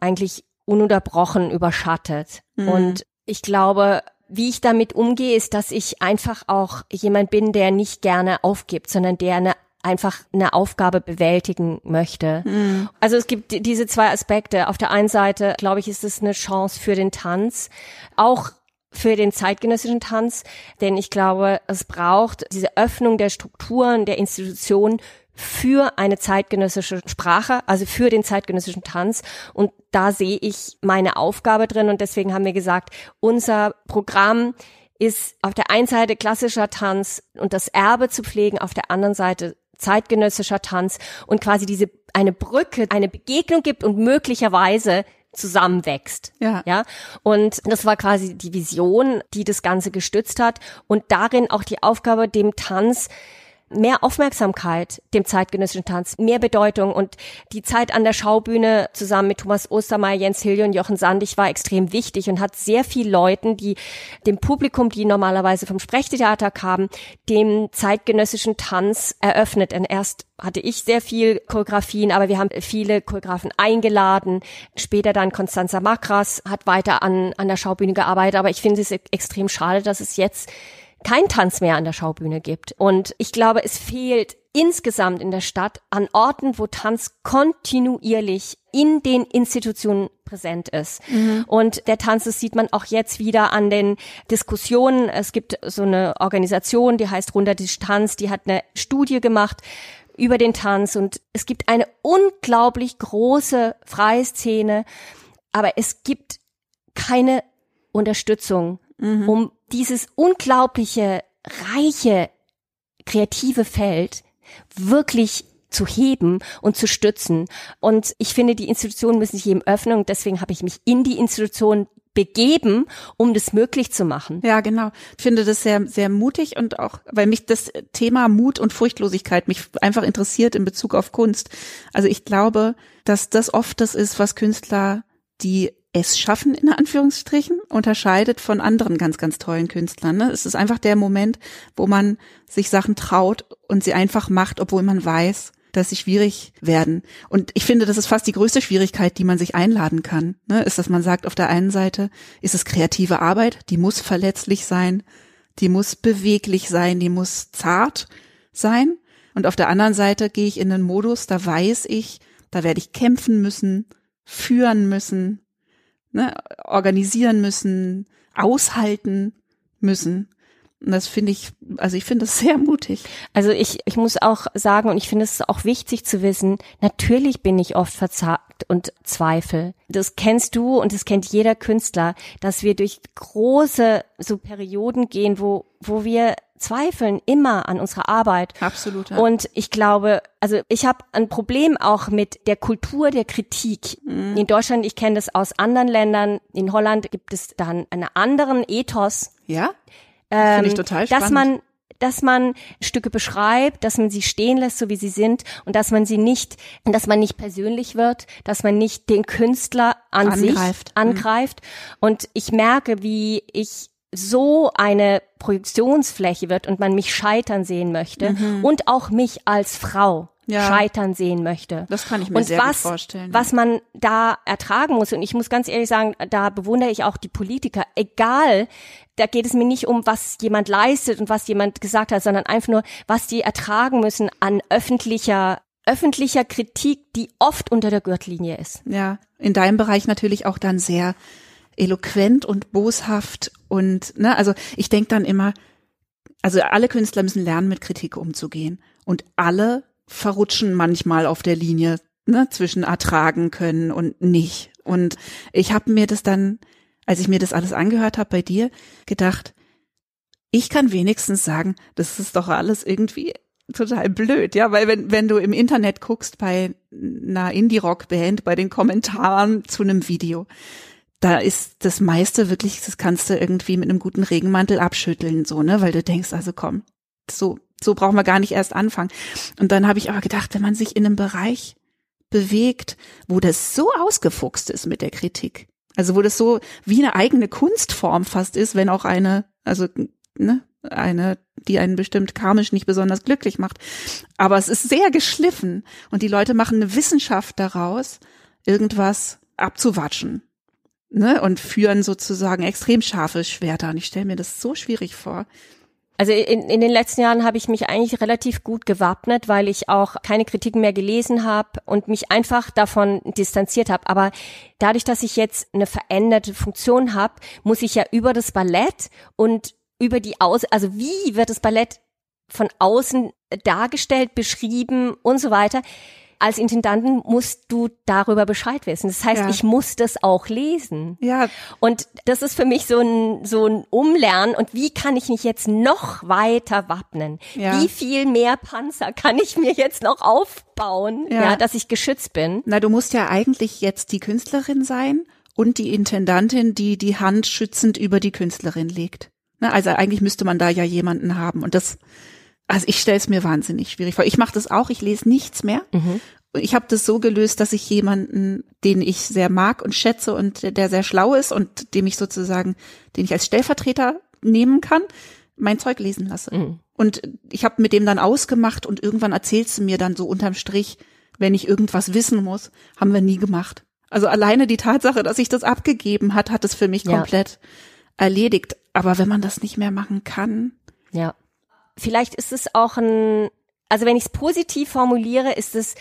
eigentlich ununterbrochen überschattet. Mhm. Und ich glaube, wie ich damit umgehe, ist, dass ich einfach auch jemand bin, der nicht gerne aufgibt, sondern der eine einfach eine Aufgabe bewältigen möchte. Mhm. Also es gibt diese zwei Aspekte. Auf der einen Seite, glaube ich, ist es eine Chance für den Tanz, auch für den zeitgenössischen Tanz, denn ich glaube, es braucht diese Öffnung der Strukturen, der Institutionen für eine zeitgenössische Sprache, also für den zeitgenössischen Tanz. Und da sehe ich meine Aufgabe drin. Und deswegen haben wir gesagt, unser Programm ist auf der einen Seite klassischer Tanz und das Erbe zu pflegen, auf der anderen Seite zeitgenössischer Tanz und quasi diese eine Brücke, eine Begegnung gibt und möglicherweise zusammenwächst. Ja. ja. Und das war quasi die Vision, die das Ganze gestützt hat und darin auch die Aufgabe, dem Tanz mehr Aufmerksamkeit dem zeitgenössischen Tanz, mehr Bedeutung und die Zeit an der Schaubühne zusammen mit Thomas Ostermeier, Jens Hilje und Jochen Sandig war extrem wichtig und hat sehr viel Leuten, die dem Publikum, die normalerweise vom Sprechtheater kamen, dem zeitgenössischen Tanz eröffnet. Und erst hatte ich sehr viel Choreografien, aber wir haben viele Choreografen eingeladen. Später dann Constanza Makras hat weiter an, an der Schaubühne gearbeitet, aber ich finde es extrem schade, dass es jetzt kein Tanz mehr an der Schaubühne gibt. Und ich glaube, es fehlt insgesamt in der Stadt an Orten, wo Tanz kontinuierlich in den Institutionen präsent ist. Mhm. Und der Tanz, das sieht man auch jetzt wieder an den Diskussionen. Es gibt so eine Organisation, die heißt Rundertisch Tanz, die hat eine Studie gemacht über den Tanz und es gibt eine unglaublich große freie Szene, aber es gibt keine Unterstützung, mhm. um dieses unglaubliche, reiche, kreative Feld wirklich zu heben und zu stützen. Und ich finde, die Institutionen müssen sich eben öffnen und deswegen habe ich mich in die Institution begeben, um das möglich zu machen. Ja, genau. Ich finde das sehr, sehr mutig und auch, weil mich das Thema Mut und Furchtlosigkeit mich einfach interessiert in Bezug auf Kunst. Also ich glaube, dass das oft das ist, was Künstler, die es schaffen, in Anführungsstrichen, unterscheidet von anderen ganz, ganz tollen Künstlern. Ne? Es ist einfach der Moment, wo man sich Sachen traut und sie einfach macht, obwohl man weiß, dass sie schwierig werden. Und ich finde, das ist fast die größte Schwierigkeit, die man sich einladen kann, ne? ist, dass man sagt, auf der einen Seite ist es kreative Arbeit, die muss verletzlich sein, die muss beweglich sein, die muss zart sein. Und auf der anderen Seite gehe ich in einen Modus, da weiß ich, da werde ich kämpfen müssen, führen müssen, ne, organisieren müssen, aushalten müssen. Und das finde ich, also ich finde das sehr mutig. Also ich, ich muss auch sagen, und ich finde es auch wichtig zu wissen, natürlich bin ich oft verzagt und zweifel. Das kennst du und das kennt jeder Künstler, dass wir durch große so Perioden gehen, wo, wo wir zweifeln immer an unserer Arbeit. Absolut. Ja. Und ich glaube, also ich habe ein Problem auch mit der Kultur der Kritik. Mhm. In Deutschland, ich kenne das aus anderen Ländern. In Holland gibt es dann einen anderen Ethos. Ja. Ähm, ich total spannend. Dass man dass man Stücke beschreibt, dass man sie stehen lässt, so wie sie sind und dass man sie nicht, dass man nicht persönlich wird, dass man nicht den Künstler an angreift. sich angreift. Mhm. Und ich merke, wie ich so eine Projektionsfläche wird und man mich scheitern sehen möchte mhm. und auch mich als Frau ja. scheitern sehen möchte. Das kann ich mir und sehr was, gut vorstellen. Was man da ertragen muss und ich muss ganz ehrlich sagen, da bewundere ich auch die Politiker. Egal, da geht es mir nicht um, was jemand leistet und was jemand gesagt hat, sondern einfach nur, was die ertragen müssen an öffentlicher öffentlicher Kritik, die oft unter der Gürtellinie ist. Ja, in deinem Bereich natürlich auch dann sehr eloquent und boshaft und ne, also ich denke dann immer, also alle Künstler müssen lernen, mit Kritik umzugehen und alle verrutschen manchmal auf der Linie ne, zwischen ertragen können und nicht. Und ich habe mir das dann, als ich mir das alles angehört habe bei dir, gedacht, ich kann wenigstens sagen, das ist doch alles irgendwie total blöd, ja, weil wenn, wenn du im Internet guckst bei einer Indie-Rock-Band, bei den Kommentaren zu einem Video, da ist das meiste wirklich, das kannst du irgendwie mit einem guten Regenmantel abschütteln, so, ne, weil du denkst, also komm, so, so brauchen wir gar nicht erst anfangen. Und dann habe ich aber gedacht, wenn man sich in einem Bereich bewegt, wo das so ausgefuchst ist mit der Kritik, also wo das so wie eine eigene Kunstform fast ist, wenn auch eine, also, ne, eine, die einen bestimmt karmisch nicht besonders glücklich macht. Aber es ist sehr geschliffen und die Leute machen eine Wissenschaft daraus, irgendwas abzuwatschen ne, und führen sozusagen extrem scharfe Schwerter. Und ich stelle mir das so schwierig vor. Also in, in den letzten Jahren habe ich mich eigentlich relativ gut gewappnet, weil ich auch keine Kritiken mehr gelesen habe und mich einfach davon distanziert habe. Aber dadurch, dass ich jetzt eine veränderte Funktion habe, muss ich ja über das Ballett und über die Aus, also wie wird das Ballett von außen dargestellt, beschrieben und so weiter, als Intendanten musst du darüber Bescheid wissen. Das heißt, ja. ich muss das auch lesen. Ja. Und das ist für mich so ein, so ein Umlernen. Und wie kann ich mich jetzt noch weiter wappnen? Ja. Wie viel mehr Panzer kann ich mir jetzt noch aufbauen, ja. ja, dass ich geschützt bin? Na, du musst ja eigentlich jetzt die Künstlerin sein und die Intendantin, die die Hand schützend über die Künstlerin legt. Also eigentlich müsste man da ja jemanden haben. Und das also ich stelle es mir wahnsinnig schwierig vor. Ich mache das auch, ich lese nichts mehr. Mhm. Ich habe das so gelöst, dass ich jemanden, den ich sehr mag und schätze und der sehr schlau ist und dem ich sozusagen, den ich als Stellvertreter nehmen kann, mein Zeug lesen lasse. Mhm. Und ich habe mit dem dann ausgemacht und irgendwann erzählst du mir dann so unterm Strich, wenn ich irgendwas wissen muss, haben wir nie gemacht. Also alleine die Tatsache, dass ich das abgegeben hat, hat es für mich ja. komplett erledigt. Aber wenn man das nicht mehr machen kann, ja vielleicht ist es auch ein, also wenn ich es positiv formuliere, ist es,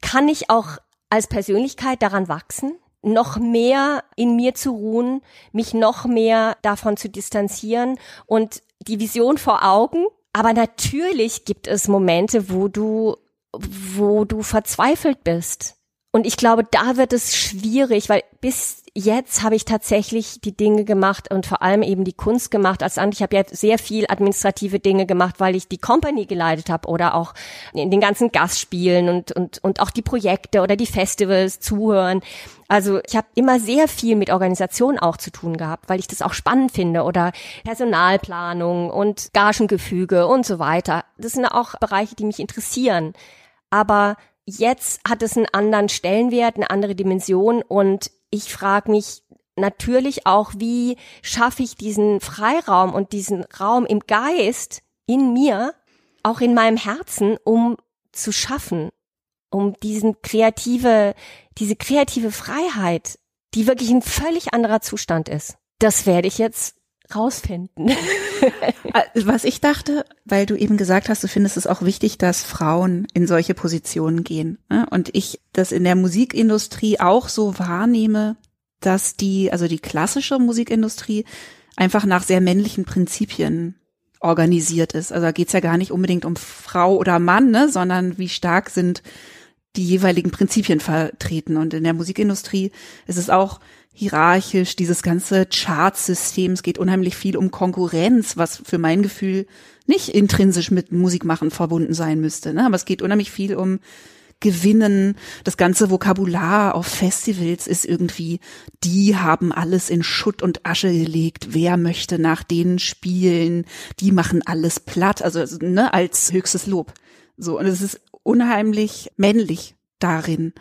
kann ich auch als Persönlichkeit daran wachsen, noch mehr in mir zu ruhen, mich noch mehr davon zu distanzieren und die Vision vor Augen. Aber natürlich gibt es Momente, wo du, wo du verzweifelt bist. Und ich glaube, da wird es schwierig, weil bis jetzt habe ich tatsächlich die Dinge gemacht und vor allem eben die Kunst gemacht als andere. Ich habe ja sehr viel administrative Dinge gemacht, weil ich die Company geleitet habe oder auch in den ganzen Gastspielen und, und, und auch die Projekte oder die Festivals zuhören. Also ich habe immer sehr viel mit Organisation auch zu tun gehabt, weil ich das auch spannend finde oder Personalplanung und Gagengefüge und so weiter. Das sind auch Bereiche, die mich interessieren. Aber Jetzt hat es einen anderen Stellenwert, eine andere Dimension und ich frage mich natürlich auch, wie schaffe ich diesen Freiraum und diesen Raum im Geist in mir, auch in meinem Herzen, um zu schaffen, um diesen kreative, diese kreative Freiheit, die wirklich ein völlig anderer Zustand ist. Das werde ich jetzt rausfinden. Äh, was ich dachte, weil du eben gesagt hast, du findest es auch wichtig, dass Frauen in solche Positionen gehen. Ne? Und ich das in der Musikindustrie auch so wahrnehme, dass die, also die klassische Musikindustrie einfach nach sehr männlichen Prinzipien organisiert ist. Also da geht's ja gar nicht unbedingt um Frau oder Mann, ne, sondern wie stark sind die jeweiligen Prinzipien vertreten. Und in der Musikindustrie ist es auch hierarchisch, dieses ganze Chartsystem. Es geht unheimlich viel um Konkurrenz, was für mein Gefühl nicht intrinsisch mit Musikmachen verbunden sein müsste. Ne? Aber es geht unheimlich viel um Gewinnen. Das ganze Vokabular auf Festivals ist irgendwie, die haben alles in Schutt und Asche gelegt. Wer möchte nach denen spielen? Die machen alles platt. Also ne, als höchstes Lob. So und es ist unheimlich männlich darin.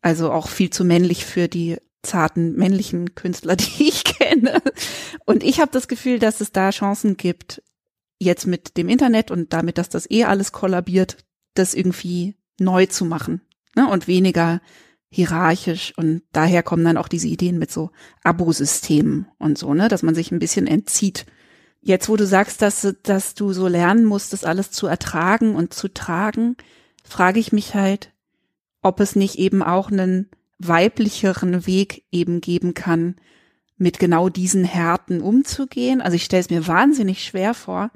Also auch viel zu männlich für die zarten männlichen Künstler, die ich kenne. Und ich habe das Gefühl, dass es da Chancen gibt, jetzt mit dem Internet und damit, dass das eh alles kollabiert, das irgendwie neu zu machen ne? und weniger hierarchisch. Und daher kommen dann auch diese Ideen mit so Abosystemen und so, ne, dass man sich ein bisschen entzieht. Jetzt, wo du sagst, dass, dass du so lernen musst, das alles zu ertragen und zu tragen, frage ich mich halt, ob es nicht eben auch einen weiblicheren Weg eben geben kann, mit genau diesen Härten umzugehen. Also ich stelle es mir wahnsinnig schwer vor,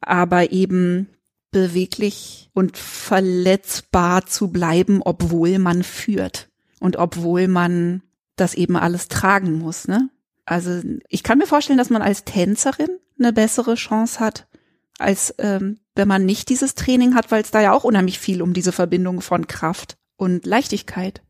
aber eben beweglich und verletzbar zu bleiben, obwohl man führt und obwohl man das eben alles tragen muss. Ne? Also ich kann mir vorstellen, dass man als Tänzerin eine bessere Chance hat, als ähm, wenn man nicht dieses Training hat, weil es da ja auch unheimlich viel um diese Verbindung von Kraft und Leichtigkeit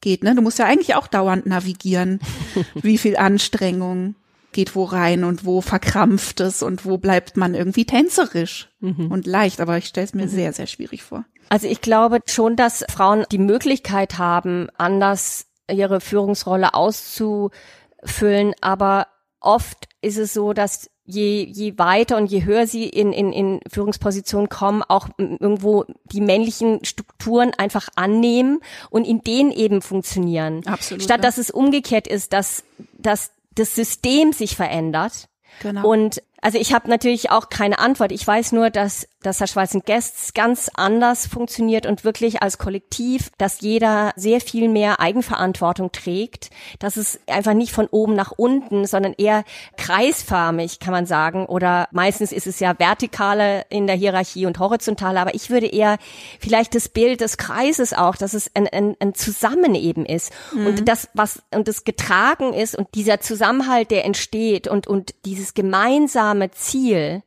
geht. Ne? Du musst ja eigentlich auch dauernd navigieren, wie viel Anstrengung geht wo rein und wo verkrampft es und wo bleibt man irgendwie tänzerisch mhm. und leicht. Aber ich stelle es mir mhm. sehr, sehr schwierig vor. Also ich glaube schon, dass Frauen die Möglichkeit haben, anders ihre Führungsrolle auszufüllen, aber oft ist es so, dass je, je weiter und je höher sie in, in, in Führungspositionen kommen, auch irgendwo die männlichen Strukturen einfach annehmen und in denen eben funktionieren. Absolut, Statt dass es umgekehrt ist, dass, dass das System sich verändert. Genau. Und also ich habe natürlich auch keine Antwort. Ich weiß nur, dass, dass Herr Schweizen Guests ganz anders funktioniert und wirklich als Kollektiv, dass jeder sehr viel mehr Eigenverantwortung trägt, dass es einfach nicht von oben nach unten, sondern eher kreisförmig, kann man sagen. Oder meistens ist es ja vertikale in der Hierarchie und horizontale. Aber ich würde eher vielleicht das Bild des Kreises auch, dass es ein, ein, ein Zusammen eben ist. Und das, was, und das getragen ist und dieser Zusammenhalt, der entsteht und, und dieses gemeinsame Ziel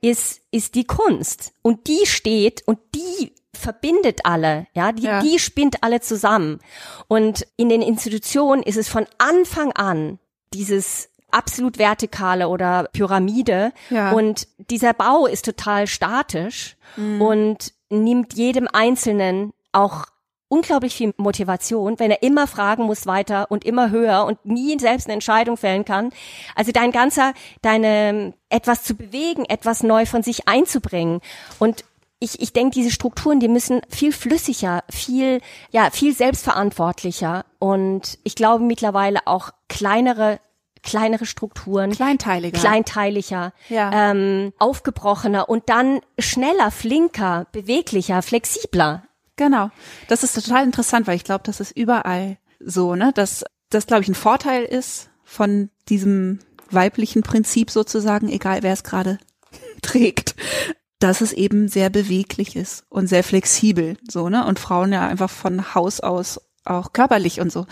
ist, ist die Kunst. Und die steht und die verbindet alle, ja, die, Ja. die spinnt alle zusammen. Und in den Institutionen ist es von Anfang an dieses absolut vertikale oder Pyramide Ja. und dieser Bau ist total statisch und nimmt jedem Einzelnen auch unglaublich viel Motivation, wenn er immer fragen muss weiter und immer höher und nie selbst eine Entscheidung fällen kann. Also dein ganzer, deine etwas zu bewegen, etwas neu von sich einzubringen und ich, ich denke, diese Strukturen, die müssen viel flüssiger, viel, ja, viel selbstverantwortlicher und ich glaube mittlerweile auch kleinere, kleinere Strukturen, Kleinteiliger. kleinteiliger, Ja. ähm, aufgebrochener und dann schneller, flinker, beweglicher, flexibler. Genau. Das ist total interessant, weil ich glaube, das ist überall so, ne, dass das, glaube ich, ein Vorteil ist von diesem weiblichen Prinzip sozusagen, egal wer es gerade trägt, dass es eben sehr beweglich ist und sehr flexibel, so, ne, und Frauen ja einfach von Haus aus auch körperlich und so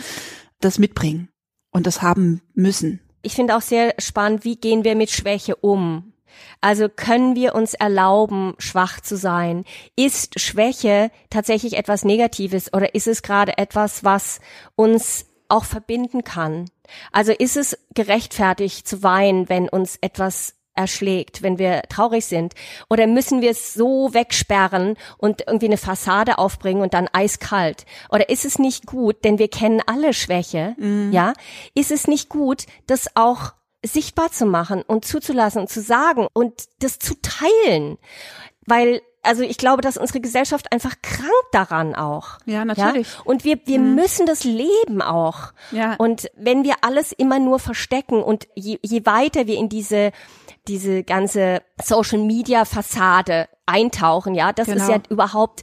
das mitbringen und das haben müssen. Ich finde auch sehr spannend, wie gehen wir mit Schwäche um? Also können wir uns erlauben, schwach zu sein? Ist Schwäche tatsächlich etwas Negatives oder ist es gerade etwas, was uns auch verbinden kann? Also ist es gerechtfertigt zu weinen, wenn uns etwas erschlägt, wenn wir traurig sind? Oder müssen wir es so wegsperren und irgendwie eine Fassade aufbringen und dann eiskalt? Oder ist es nicht gut, denn wir kennen alle Schwäche, ja? Ist es nicht gut, das auch sichtbar zu machen und zuzulassen und zu sagen und das zu teilen? Weil also ich glaube, dass unsere Gesellschaft einfach krank daran auch. Ja, natürlich. Ja? Und wir, wir müssen das leben auch. Ja. Und wenn wir alles immer nur verstecken und je, je weiter wir in diese, diese ganze Social Media Fassade eintauchen, ja, das ist Genau. ja überhaupt,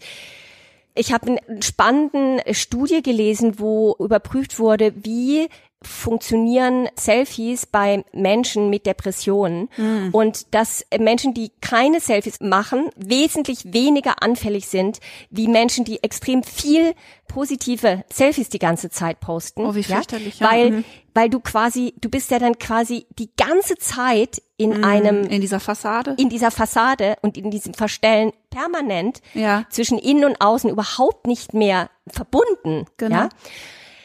ich habe eine spannende Studie gelesen, wo überprüft wurde, wie funktionieren Selfies bei Menschen mit Depressionen und dass Menschen, die keine Selfies machen, wesentlich weniger anfällig sind wie Menschen, die extrem viel positive Selfies die ganze Zeit posten. Oh, wie fürchterlich, ja. Weil, Mhm. weil du quasi, du bist ja dann quasi die ganze Zeit in einem in dieser Fassade. in dieser Fassade und in diesem Verstellen permanent Ja. zwischen innen und außen überhaupt nicht mehr verbunden. Genau. Ja?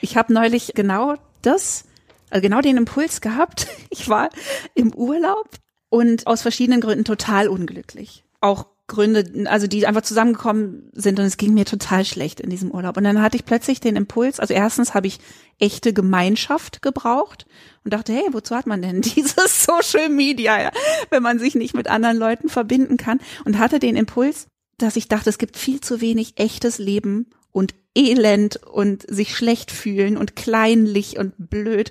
Ich habe neulich genau das, also genau den Impuls gehabt. Ich war im Urlaub und aus verschiedenen Gründen total unglücklich. Auch Gründe, also die einfach zusammengekommen sind und es ging mir total schlecht in diesem Urlaub. Und dann hatte ich plötzlich den Impuls, also erstens habe ich echte Gemeinschaft gebraucht und dachte, hey, wozu hat man denn dieses Social Media, wenn man sich nicht mit anderen Leuten verbinden kann? Und hatte den Impuls, dass ich dachte, es gibt viel zu wenig echtes Leben und Elend und sich schlecht fühlen und kleinlich und blöd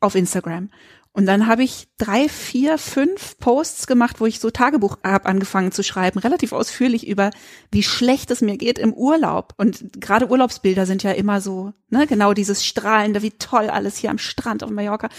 auf Instagram. Und dann habe ich drei, vier, fünf Posts gemacht, wo ich so Tagebuch habe angefangen zu schreiben, relativ ausführlich über, wie schlecht es mir geht im Urlaub. Und gerade Urlaubsbilder sind ja immer so, ne, genau dieses strahlende, wie toll alles hier am Strand auf Mallorca.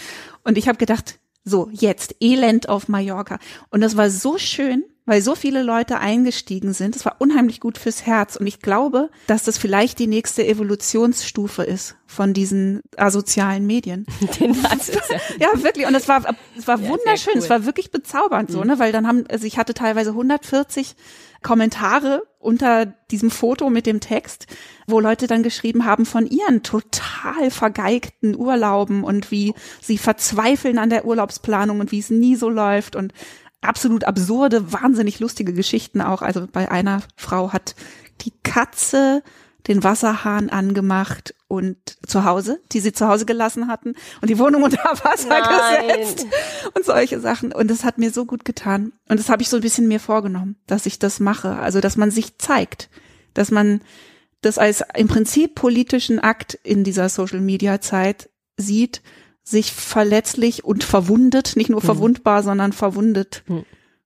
Und ich habe gedacht, so, jetzt Elend auf Mallorca. Und das war so schön, weil so viele Leute eingestiegen sind. Das war unheimlich gut fürs Herz. Und ich glaube, dass das vielleicht die nächste Evolutionsstufe ist von diesen asozialen Medien. Den ja. Wirklich. Und es war, es war Ja, wunderschön. cool. Es war wirklich bezaubernd so, ne? Weil dann haben, also ich hatte teilweise 140 Kommentare unter diesem Foto mit dem Text, wo Leute dann geschrieben haben von ihren total vergeigten Urlauben und wie sie verzweifeln an der Urlaubsplanung und wie es nie so läuft und absolut absurde, wahnsinnig lustige Geschichten auch. Also bei einer Frau hat die Katze den Wasserhahn angemacht und zu Hause, die sie zu Hause gelassen hatten und die Wohnung unter Wasser Nein. gesetzt und solche Sachen. Und das hat mir so gut getan. Und das habe ich so ein bisschen mir vorgenommen, dass ich das mache. Also, dass man sich zeigt, dass man das als im Prinzip politischen Akt in dieser Social-Media-Zeit sieht, sich verletzlich und verwundet, nicht nur mhm. verwundbar, sondern verwundet mhm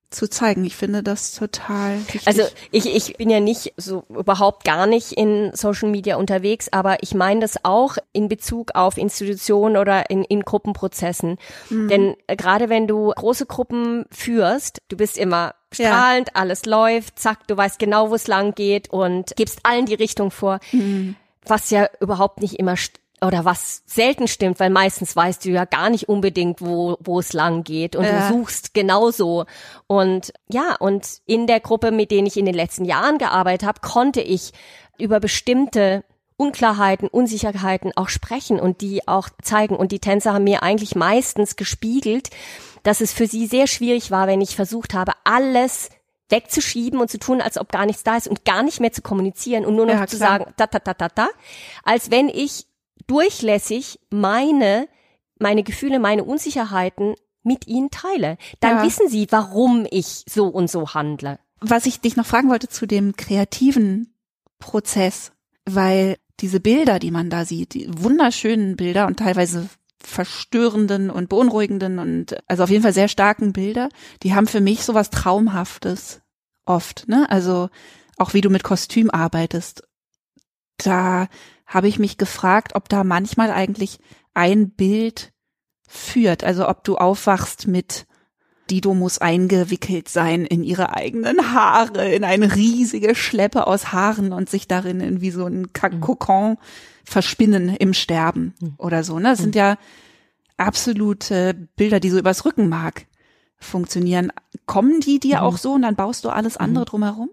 zu zeigen. Ich finde das total wichtig. Also ich, ich bin ja nicht so überhaupt gar nicht in Social Media unterwegs, aber ich meine das auch in Bezug auf Institutionen oder in, in Gruppenprozessen. Mhm. Denn äh, gerade wenn du große Gruppen führst, du bist immer strahlend, ja. alles läuft, zack, du weißt genau, wo es lang geht und gibst allen die Richtung vor. Mhm. Was ja überhaupt nicht immer oder was selten stimmt, weil meistens weißt du ja gar nicht unbedingt, wo, wo es lang geht und ja. du suchst genauso. Und ja, und in der Gruppe, mit denen ich in den letzten Jahren gearbeitet habe, konnte ich über bestimmte Unklarheiten, Unsicherheiten auch sprechen und die auch zeigen. Und die Tänzer haben mir eigentlich meistens gespiegelt, dass es für sie sehr schwierig war, wenn ich versucht habe, alles wegzuschieben und zu tun, als ob gar nichts da ist und gar nicht mehr zu kommunizieren und nur noch ja, zu sagen, da, da, da, da, da, als wenn ich durchlässig meine, meine Gefühle, meine Unsicherheiten mit ihnen teile. Dann ja. wissen sie, warum ich so und so handle. Was ich dich noch fragen wollte zu dem kreativen Prozess, weil diese Bilder, die man da sieht, die wunderschönen Bilder und teilweise verstörenden und beunruhigenden und also auf jeden Fall sehr starken Bilder, die haben für mich sowas Traumhaftes oft, ne? Also auch wie du mit Kostüm arbeitest. Da habe ich mich gefragt, ob da manchmal eigentlich ein Bild führt. Also ob du aufwachst mit Dido muss eingewickelt sein in ihre eigenen Haare, in eine riesige Schleppe aus Haaren und sich darin in wie so ein mhm. Kokon verspinnen im Sterben mhm. oder so. Ne? Das sind mhm. ja absolute Bilder, die so übers Rückenmark funktionieren. Kommen die dir auch so und dann baust du alles andere drumherum?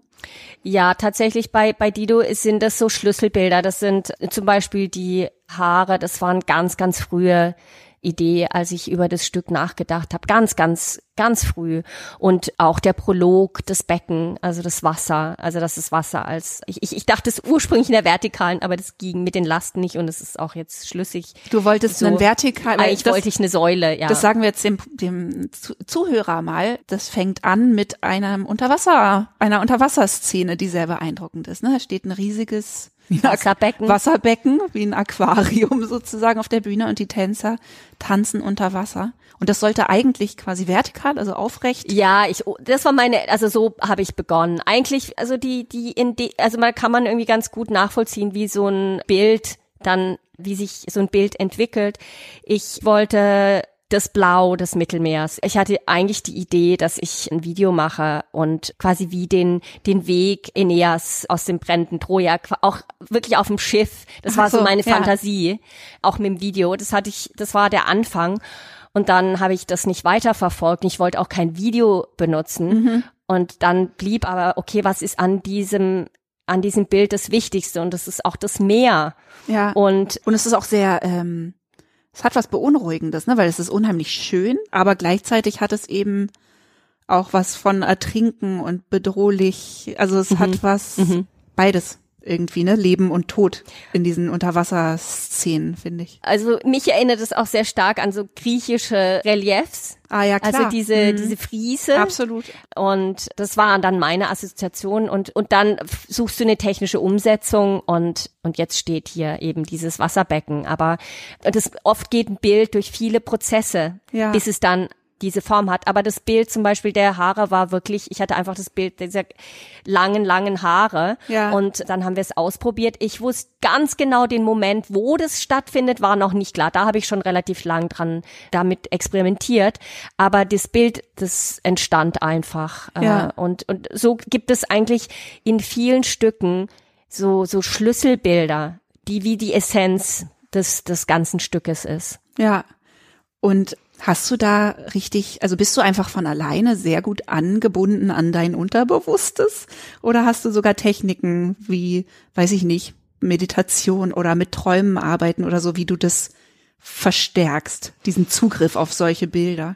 Ja, tatsächlich bei, bei Dido sind das so Schlüsselbilder. Das sind zum Beispiel die Haare, das waren ganz, ganz frühe Idee, als ich über das Stück nachgedacht habe. Ganz, ganz, ganz früh. Und auch der Prolog, das Becken, also das Wasser, also das ist Wasser als, ich, ich, ich dachte es ursprünglich in der Vertikalen, aber das ging mit den Lasten nicht und es ist auch jetzt schlüssig. Du wolltest so, einen Vertikal, eigentlich das, wollte ich eine Säule, ja. Das sagen wir jetzt dem, dem Zuhörer mal. Das fängt an mit einem Unterwasser, einer Unterwasserszene, die sehr beeindruckend ist. Ne? Da steht ein riesiges Wasserbecken. Wasserbecken, wie ein Aquarium sozusagen auf der Bühne und die Tänzer tanzen unter Wasser. Und das sollte eigentlich quasi vertikal, also aufrecht. Ja, ich, das war meine, also so habe ich begonnen. Eigentlich, also die, die, in die, also man kann man irgendwie ganz gut nachvollziehen, wie so ein Bild dann, wie sich so ein Bild entwickelt. Ich wollte das Blau des Mittelmeers. Ich hatte eigentlich die Idee, dass ich ein Video mache und quasi wie den, den Weg Aeneas aus dem brennenden Troja, auch wirklich auf dem Schiff. Das war so, so meine ja. Fantasie. Auch mit dem Video. Das hatte ich, das war der Anfang. Und dann habe ich das nicht weiterverfolgt. Ich wollte auch kein Video benutzen. Mhm. Und dann blieb aber, okay, was ist an diesem an diesem Bild das Wichtigste und das ist auch das Meer. Ja. Und und es ist auch sehr ähm, es hat was Beunruhigendes, ne, weil es ist unheimlich schön, aber gleichzeitig hat es eben auch was von Ertrinken und bedrohlich. Also es mhm. hat was mhm. beides irgendwie, ne? Leben und Tod in diesen Unterwasserszenen, finde ich. Also mich erinnert es auch sehr stark an so griechische Reliefs. Ah ja, klar. Also diese, mhm. diese Friese. Absolut. Und das waren dann meine Assoziationen und, und dann suchst du eine technische Umsetzung und, und jetzt steht hier eben dieses Wasserbecken. Aber das oft geht ein Bild durch viele Prozesse, ja. bis es dann diese Form hat. Aber das Bild zum Beispiel der Haare war wirklich, ich hatte einfach das Bild dieser langen, langen Haare. Ja. Und dann haben wir es ausprobiert. Ich wusste ganz genau den Moment, wo das stattfindet, war noch nicht klar. Da habe ich schon relativ lang dran damit experimentiert. Aber das Bild, das entstand einfach. Äh, ja. Und, und so gibt es eigentlich in vielen Stücken so, so Schlüsselbilder, die wie die Essenz des, des ganzen Stückes ist. Ja. Und Hast du da richtig, also bist du einfach von alleine sehr gut angebunden an dein Unterbewusstes? Oder hast du sogar Techniken wie, weiß ich nicht, Meditation oder mit Träumen arbeiten oder so, wie du das verstärkst, diesen Zugriff auf solche Bilder?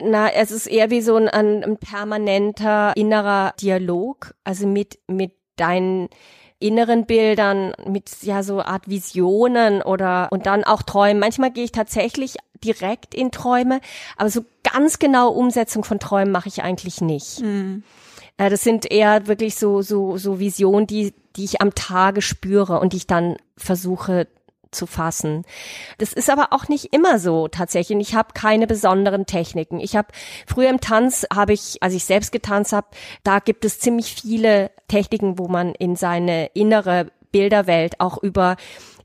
Na, es ist eher wie so ein, ein permanenter innerer Dialog, also mit, mit deinen inneren Bildern, mit ja so Art Visionen oder und dann auch Träumen. Manchmal gehe ich tatsächlich direkt in Träume, aber so ganz genau Umsetzung von Träumen mache ich eigentlich nicht. Mhm. Das sind eher wirklich so, so, so Visionen, die, die ich am Tage spüre und die ich dann versuche zu fassen. Das ist aber auch nicht immer so tatsächlich. Ich habe keine besonderen Techniken. Ich habe früher im Tanz habe ich, als ich selbst getanzt habe, da gibt es ziemlich viele Techniken, wo man in seine innere Bilderwelt auch über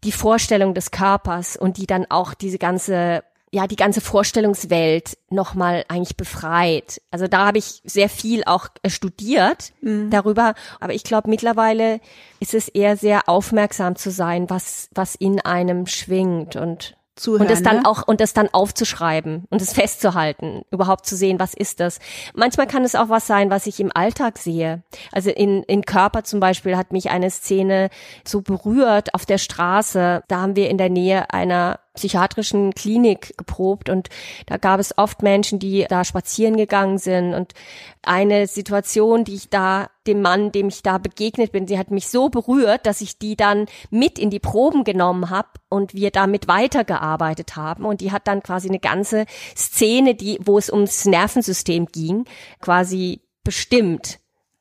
die Vorstellung des Körpers und die dann auch diese ganze ja die ganze Vorstellungswelt nochmal eigentlich befreit. Also da habe ich sehr viel auch äh, studiert mhm. darüber, aber ich glaube mittlerweile ist es eher sehr aufmerksam zu sein, was was in einem schwingt und Zuhören, und das dann ne? auch und das dann aufzuschreiben und es festzuhalten, überhaupt zu sehen, was ist das. Manchmal kann es auch was sein, was ich im Alltag sehe. Also in in Körper zum Beispiel hat mich eine Szene so berührt auf der Straße. Da haben wir in der Nähe einer psychiatrischen Klinik geprobt und da gab es oft Menschen, die da spazieren gegangen sind und eine Situation, die ich da dem Mann, dem ich da begegnet bin, sie hat mich so berührt, dass ich die dann mit in die Proben genommen habe und wir damit weitergearbeitet haben und die hat dann quasi eine ganze Szene, die wo es ums Nervensystem ging, quasi bestimmt.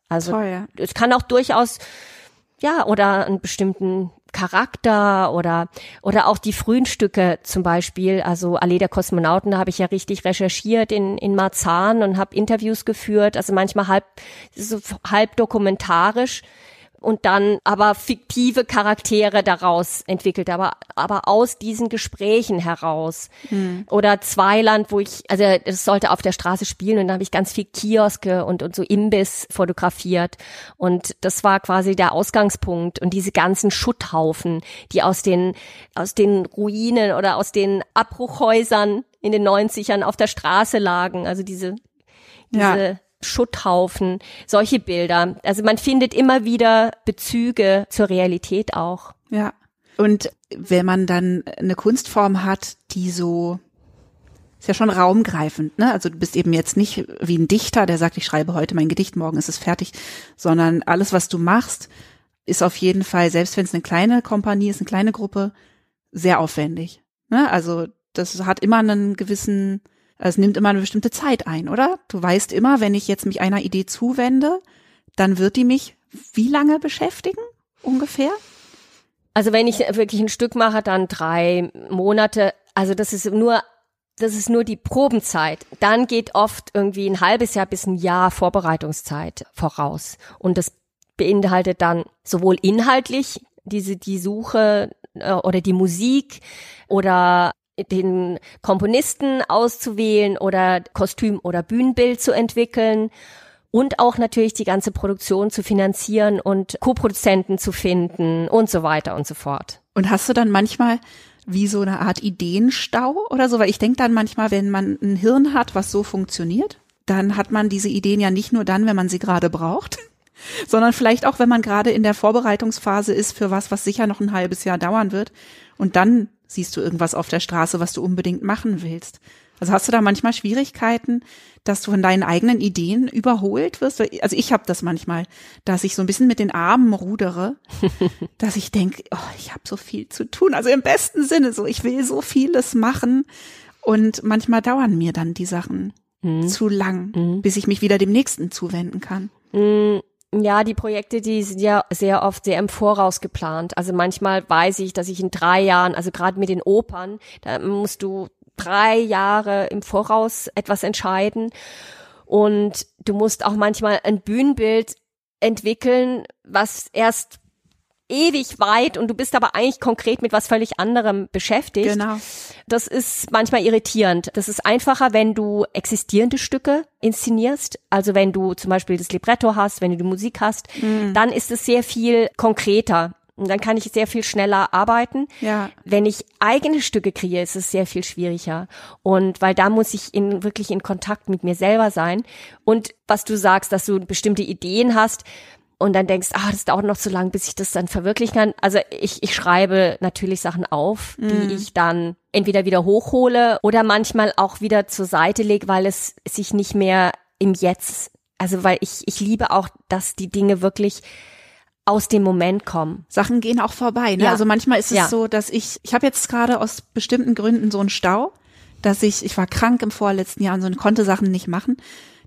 Also Toll, ja. es kann auch durchaus ja, oder einen bestimmten Charakter oder oder auch die frühen Stücke zum Beispiel, also Allee der Kosmonauten, da habe ich ja richtig recherchiert in in Marzahn und habe Interviews geführt, also manchmal halb so halb dokumentarisch und dann aber fiktive Charaktere daraus entwickelt, aber, aber aus diesen Gesprächen heraus. Hm. Oder Zweiland, wo ich, also es sollte auf der Straße spielen und da habe ich ganz viel Kioske und, und so Imbiss fotografiert. Und das war quasi der Ausgangspunkt. Und diese ganzen Schutthaufen, die aus den, aus den Ruinen oder aus den Abbruchhäusern in den 90ern auf der Straße lagen. Also diese, diese ja Schutthaufen, solche Bilder. Also man findet immer wieder Bezüge zur Realität auch. Ja. Und wenn man dann eine Kunstform hat, die so ist ja schon raumgreifend, ne? Also du bist eben jetzt nicht wie ein Dichter, der sagt, ich schreibe heute mein Gedicht, morgen ist es fertig, sondern alles, was du machst, ist auf jeden Fall, selbst wenn es eine kleine Kompanie ist, eine kleine Gruppe, sehr aufwendig. Ne? Also das hat immer einen gewissen es nimmt immer eine bestimmte Zeit ein, oder? Du weißt immer, wenn ich jetzt mich einer Idee zuwende, dann wird die mich wie lange beschäftigen? Ungefähr? Also wenn ich wirklich ein Stück mache, dann drei Monate. Also das ist nur, das ist nur die Probenzeit. Dann geht oft irgendwie ein halbes Jahr bis ein Jahr Vorbereitungszeit voraus. Und das beinhaltet dann sowohl inhaltlich diese, die Suche äh, oder die Musik oder den Komponisten auszuwählen oder Kostüm oder Bühnenbild zu entwickeln und auch natürlich die ganze Produktion zu finanzieren und Co-Produzenten zu finden und so weiter und so fort. Und hast du dann manchmal wie so eine Art Ideenstau oder so? Weil ich denke dann manchmal, wenn man ein Hirn hat, was so funktioniert, dann hat man diese Ideen ja nicht nur dann, wenn man sie gerade braucht, sondern vielleicht auch, wenn man gerade in der Vorbereitungsphase ist für was, was sicher noch ein halbes Jahr dauern wird. Und dann siehst du irgendwas auf der Straße, was du unbedingt machen willst. Also hast du da manchmal Schwierigkeiten, dass du von deinen eigenen Ideen überholt wirst? Also ich habe das manchmal, dass ich so ein bisschen mit den Armen rudere, dass ich denke, oh, ich habe so viel zu tun. Also im besten Sinne so, ich will so vieles machen und manchmal dauern mir dann die Sachen mhm. zu lang, mhm. bis ich mich wieder dem nächsten zuwenden kann. Mhm. Ja, die Projekte, die sind ja sehr oft sehr im Voraus geplant. Also manchmal weiß ich, dass ich in drei Jahren, also gerade mit den Opern, da musst du drei Jahre im Voraus etwas entscheiden. Und du musst auch manchmal ein Bühnenbild entwickeln, was erst ewig weit und du bist aber eigentlich konkret mit was völlig anderem beschäftigt. Genau. Das ist manchmal irritierend. Das ist einfacher, wenn du existierende Stücke inszenierst. Also wenn du zum Beispiel das Libretto hast, wenn du die Musik hast, mhm. dann ist es sehr viel konkreter. Und dann kann ich sehr viel schneller arbeiten. Ja. Wenn ich eigene Stücke kriege, ist es sehr viel schwieriger. Und weil da muss ich in, wirklich in Kontakt mit mir selber sein. Und was du sagst, dass du bestimmte Ideen hast, und dann denkst, ah, das dauert noch zu lang, bis ich das dann verwirklichen kann. Also ich, ich schreibe natürlich Sachen auf, die mm. ich dann entweder wieder hochhole oder manchmal auch wieder zur Seite lege, weil es sich nicht mehr im Jetzt, also weil ich, ich liebe auch, dass die Dinge wirklich aus dem Moment kommen. Sachen gehen auch vorbei. Ne? Ja. Also manchmal ist es ja. so, dass ich, ich habe jetzt gerade aus bestimmten Gründen so einen Stau, dass ich, ich war krank im vorletzten Jahr und so und konnte Sachen nicht machen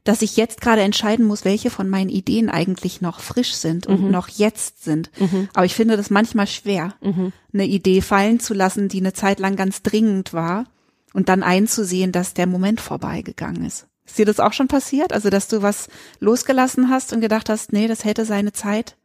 dass ich jetzt gerade entscheiden muss, welche von meinen Ideen eigentlich noch frisch sind und Mhm. noch jetzt sind. Aber ich finde das manchmal schwer, Mhm. eine Idee fallen zu lassen, die eine Zeit lang ganz dringend war und dann einzusehen, dass der Moment vorbeigegangen ist. Ist dir das auch schon passiert? Also, dass du was losgelassen hast und gedacht hast, nee, das hätte seine Zeit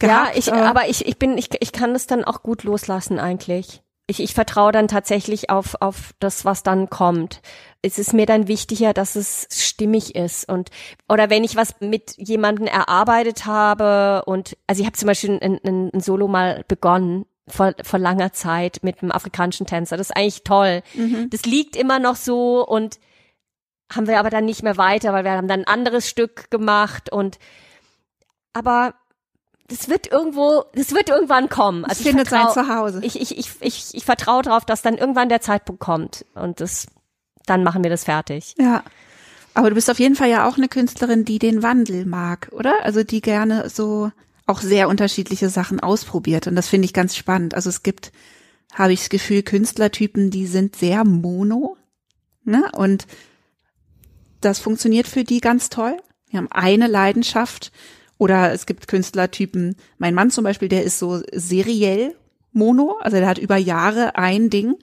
gehabt. ja, ich, aber ich, ich bin, ich, ich kann das dann auch gut loslassen eigentlich. Ich, ich vertraue dann tatsächlich auf, auf das, was dann kommt. Es ist mir dann wichtiger, dass es stimmig ist und oder wenn ich was mit jemandem erarbeitet habe und also ich habe zum Beispiel ein, ein, ein Solo mal begonnen vor, vor langer Zeit mit einem afrikanischen Tänzer. Das ist eigentlich toll. Das liegt immer noch so und haben wir aber dann nicht mehr weiter, weil wir haben dann ein anderes Stück gemacht und aber das wird irgendwo, das wird irgendwann kommen. Also ich findet sein Zuhause. Ich, ich, ich, ich, ich vertraue darauf, dass dann irgendwann der Zeitpunkt kommt und das, dann machen wir das fertig. Ja. Aber du bist auf jeden Fall ja auch eine Künstlerin, die den Wandel mag, oder? Also die gerne so auch sehr unterschiedliche Sachen ausprobiert. Und das finde ich ganz spannend. Also es gibt, habe ich das Gefühl, Künstlertypen, die sind sehr mono. Ne? Und das funktioniert für die ganz toll. Die haben eine Leidenschaft. Oder es gibt Künstlertypen, mein Mann zum Beispiel, der ist so seriell mono. Also der hat über Jahre ein Ding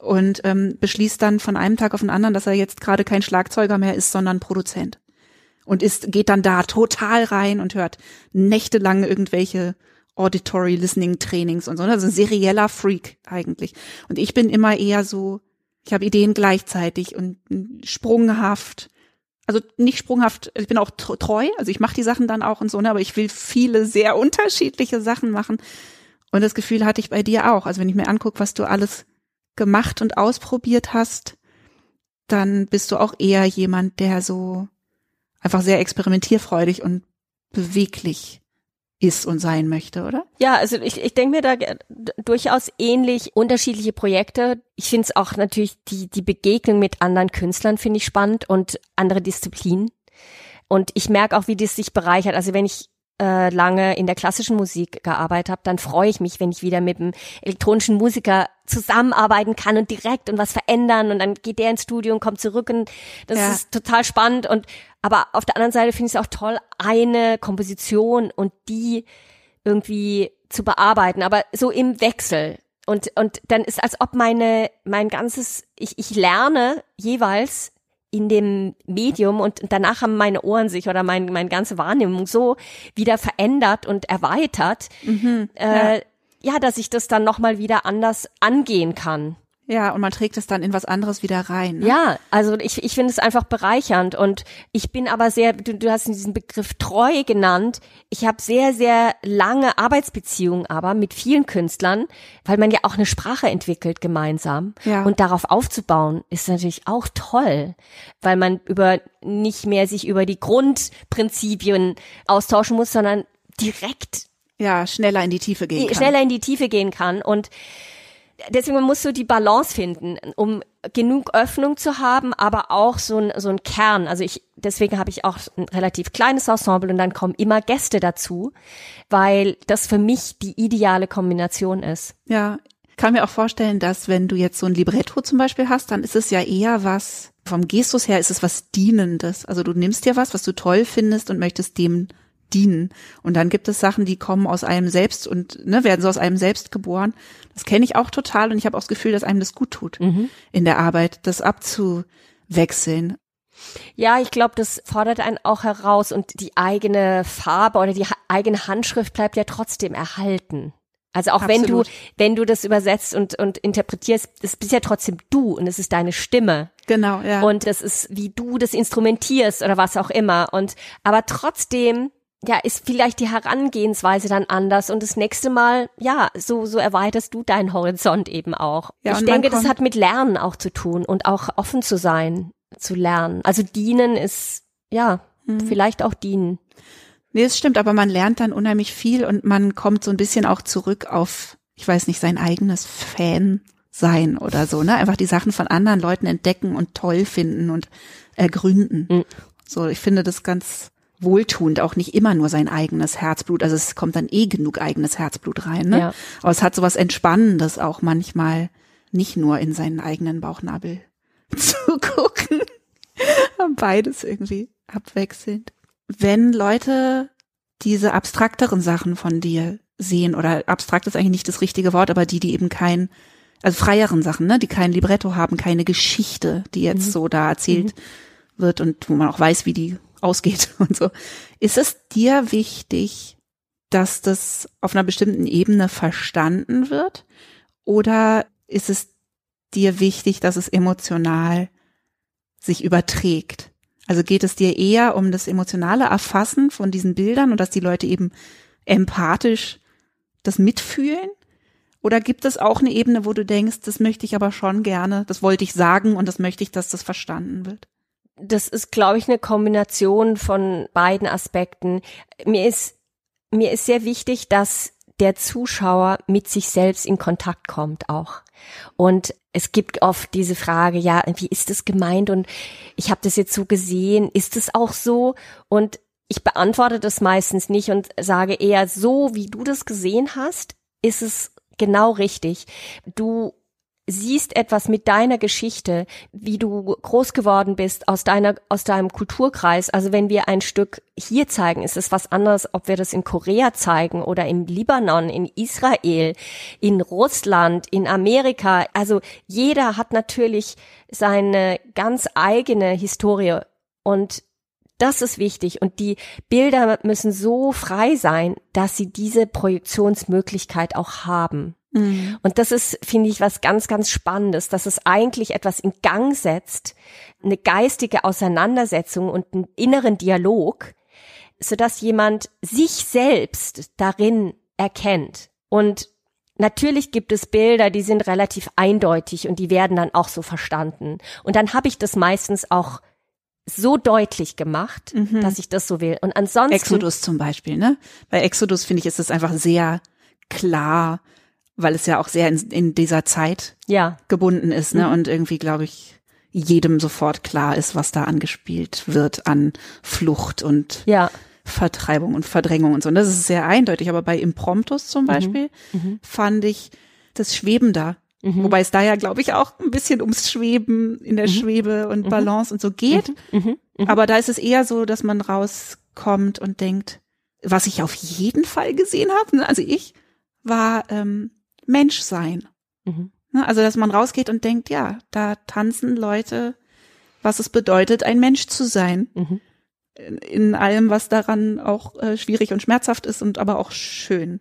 und ähm, beschließt dann von einem Tag auf den anderen, dass er jetzt gerade kein Schlagzeuger mehr ist, sondern Produzent. Und ist, geht dann da total rein und hört nächtelang irgendwelche Auditory Listening Trainings und so. Also ein serieller Freak eigentlich. Und ich bin immer eher so, ich habe Ideen gleichzeitig und mm, sprunghaft. Also nicht sprunghaft, ich bin auch tr- treu, also ich mache die Sachen dann auch und so, ne, aber ich will viele sehr unterschiedliche Sachen machen. Und das Gefühl hatte ich bei dir auch. Also wenn ich mir angucke, was du alles gemacht und ausprobiert hast, dann bist du auch eher jemand, der so einfach sehr experimentierfreudig und beweglich ist und sein möchte, oder? Ja, also ich, ich denke mir da durchaus ähnlich unterschiedliche Projekte. Ich finde es auch natürlich die, die Begegnung mit anderen Künstlern finde ich spannend und andere Disziplinen. Und ich merke auch, wie das sich bereichert. Also wenn ich äh, lange in der klassischen Musik gearbeitet habe, dann freue ich mich, wenn ich wieder mit einem elektronischen Musiker zusammenarbeiten kann und direkt und was verändern und dann geht der ins Studio und kommt zurück und das Ja. ist total spannend und aber auf der anderen Seite finde ich es auch toll, eine Komposition und die irgendwie zu bearbeiten, aber so im Wechsel. Und, und dann ist als ob meine, mein ganzes, ich, ich lerne jeweils in dem Medium und danach haben meine Ohren sich oder mein, meine ganze Wahrnehmung so wieder verändert und erweitert, äh, ja. dass ich das dann nochmal wieder anders angehen kann. Ja, und man trägt es dann in was anderes wieder rein. Ne? Ja, also ich, ich finde es einfach bereichernd und ich bin aber sehr, du, du hast diesen Begriff treu genannt. Ich habe sehr, sehr lange Arbeitsbeziehungen aber mit vielen Künstlern, weil man ja auch eine Sprache entwickelt gemeinsam. Ja. Und darauf aufzubauen ist natürlich auch toll, weil man über nicht mehr sich über die Grundprinzipien austauschen muss, sondern direkt Ja, schneller in die Tiefe gehen kann. schneller in die Tiefe gehen kann und deswegen musst du die Balance finden, um genug Öffnung zu haben, aber auch so ein, so ein Kern. Also ich, deswegen habe ich auch ein relativ kleines Ensemble und dann kommen immer Gäste dazu, weil das für mich die ideale Kombination ist. Ja, kann mir auch vorstellen, dass wenn du jetzt so ein Libretto zum Beispiel hast, dann ist es ja eher was, vom Gestus her ist es was Dienendes. Also du nimmst dir was, was du toll findest und möchtest dem dienen. Und dann gibt es Sachen, die kommen aus einem selbst und ne, werden so aus einem selbst geboren. Das kenne ich auch total und ich habe auch das Gefühl, dass einem das gut tut in der Arbeit, das abzuwechseln. Ja, ich glaube, das fordert einen auch heraus und die eigene Farbe oder die eigene Handschrift bleibt ja trotzdem erhalten. Also auch wenn du, Absolut. wenn du das übersetzt und, und interpretierst, das bist ja trotzdem du und es ist deine Stimme. Genau, ja. Und das ist, wie du das instrumentierst oder was auch immer. Und aber trotzdem, ja, ist vielleicht die Herangehensweise dann anders. Und das nächste Mal, ja, so, so erweiterst du deinen Horizont eben auch. Ja, ich denke, das hat mit Lernen auch zu tun und auch offen zu sein, zu lernen. Also dienen ist, ja, Mhm. vielleicht auch dienen. Nee, es stimmt, aber man lernt dann unheimlich viel und man kommt so ein bisschen auch zurück auf, ich weiß nicht, sein eigenes Fan sein oder so, ne? Einfach die Sachen von anderen Leuten entdecken und toll finden und ergründen. Mhm. So, ich finde das ganz wohltuend, auch nicht immer nur sein eigenes Herzblut. Also es kommt dann eh genug eigenes Herzblut rein, ne? Ja. Aber es hat sowas Entspannendes auch manchmal, nicht nur in seinen eigenen Bauchnabel zu gucken. Beides irgendwie abwechselnd. Wenn Leute diese abstrakteren Sachen von dir sehen, oder abstrakt ist eigentlich nicht das richtige Wort, aber die, die eben kein, also freieren Sachen, ne, die kein Libretto haben, keine Geschichte, die jetzt mhm. so da erzählt mhm. wird und wo man auch weiß, wie die ausgeht und so. Ist es dir wichtig, dass das auf einer bestimmten Ebene verstanden wird? Oder ist es dir wichtig, dass es emotional sich überträgt? Also geht es dir eher um das emotionale Erfassen von diesen Bildern und dass die Leute eben empathisch das mitfühlen? Oder gibt es auch eine Ebene, wo du denkst, das möchte ich aber schon gerne, das wollte ich sagen und das möchte ich, dass das verstanden wird? Das ist, glaube ich, eine Kombination von beiden Aspekten. Mir ist, mir ist sehr wichtig, dass der Zuschauer mit sich selbst in Kontakt kommt auch. Und es gibt oft diese Frage, ja, wie ist es gemeint? Und ich habe das jetzt so gesehen, ist es auch so? Und ich beantworte das meistens nicht und sage eher, so wie du das gesehen hast, ist es genau richtig. Du siehst etwas mit deiner Geschichte, wie du groß geworden bist aus deiner, aus deinem Kulturkreis. Also wenn wir ein Stück hier zeigen, ist es was anderes, ob wir das in Korea zeigen oder im Libanon, in Israel, in Russland, in Amerika. Also jeder hat natürlich seine ganz eigene Historie und das ist wichtig und die Bilder müssen so frei sein, dass sie diese Projektionsmöglichkeit auch haben. Mhm. Und das ist, finde ich, was ganz, ganz Spannendes, dass es eigentlich etwas in Gang setzt, eine geistige Auseinandersetzung und einen inneren Dialog, sodass jemand sich selbst darin erkennt. Und natürlich gibt es Bilder, die sind relativ eindeutig und die werden dann auch so verstanden. Und dann habe ich das meistens auch so deutlich gemacht, mhm. dass ich das so will. Und ansonsten. Exodus zum Beispiel, ne? Bei Exodus finde ich, ist es einfach sehr klar, weil es ja auch sehr in, in dieser Zeit ja. gebunden ist, ne? Mhm. Und irgendwie, glaube ich, jedem sofort klar ist, was da angespielt wird an Flucht und ja. Vertreibung und Verdrängung und so. Und das ist sehr eindeutig. Aber bei Impromptus zum mhm. Beispiel mhm. fand ich das schwebender. Mhm. Wobei es da ja, glaube ich, auch ein bisschen ums Schweben in der mhm. Schwebe und mhm. Balance und so geht. Aber da ist es eher so, dass man rauskommt und denkt, was ich auf jeden Fall gesehen habe, ne? also ich, war ähm, Menschsein. Mhm. Ne, also, dass man rausgeht und denkt, ja, da tanzen Leute, was es bedeutet, ein Mensch zu sein. Mhm. In, in, allem, was daran auch äh, schwierig und schmerzhaft ist und aber auch schön.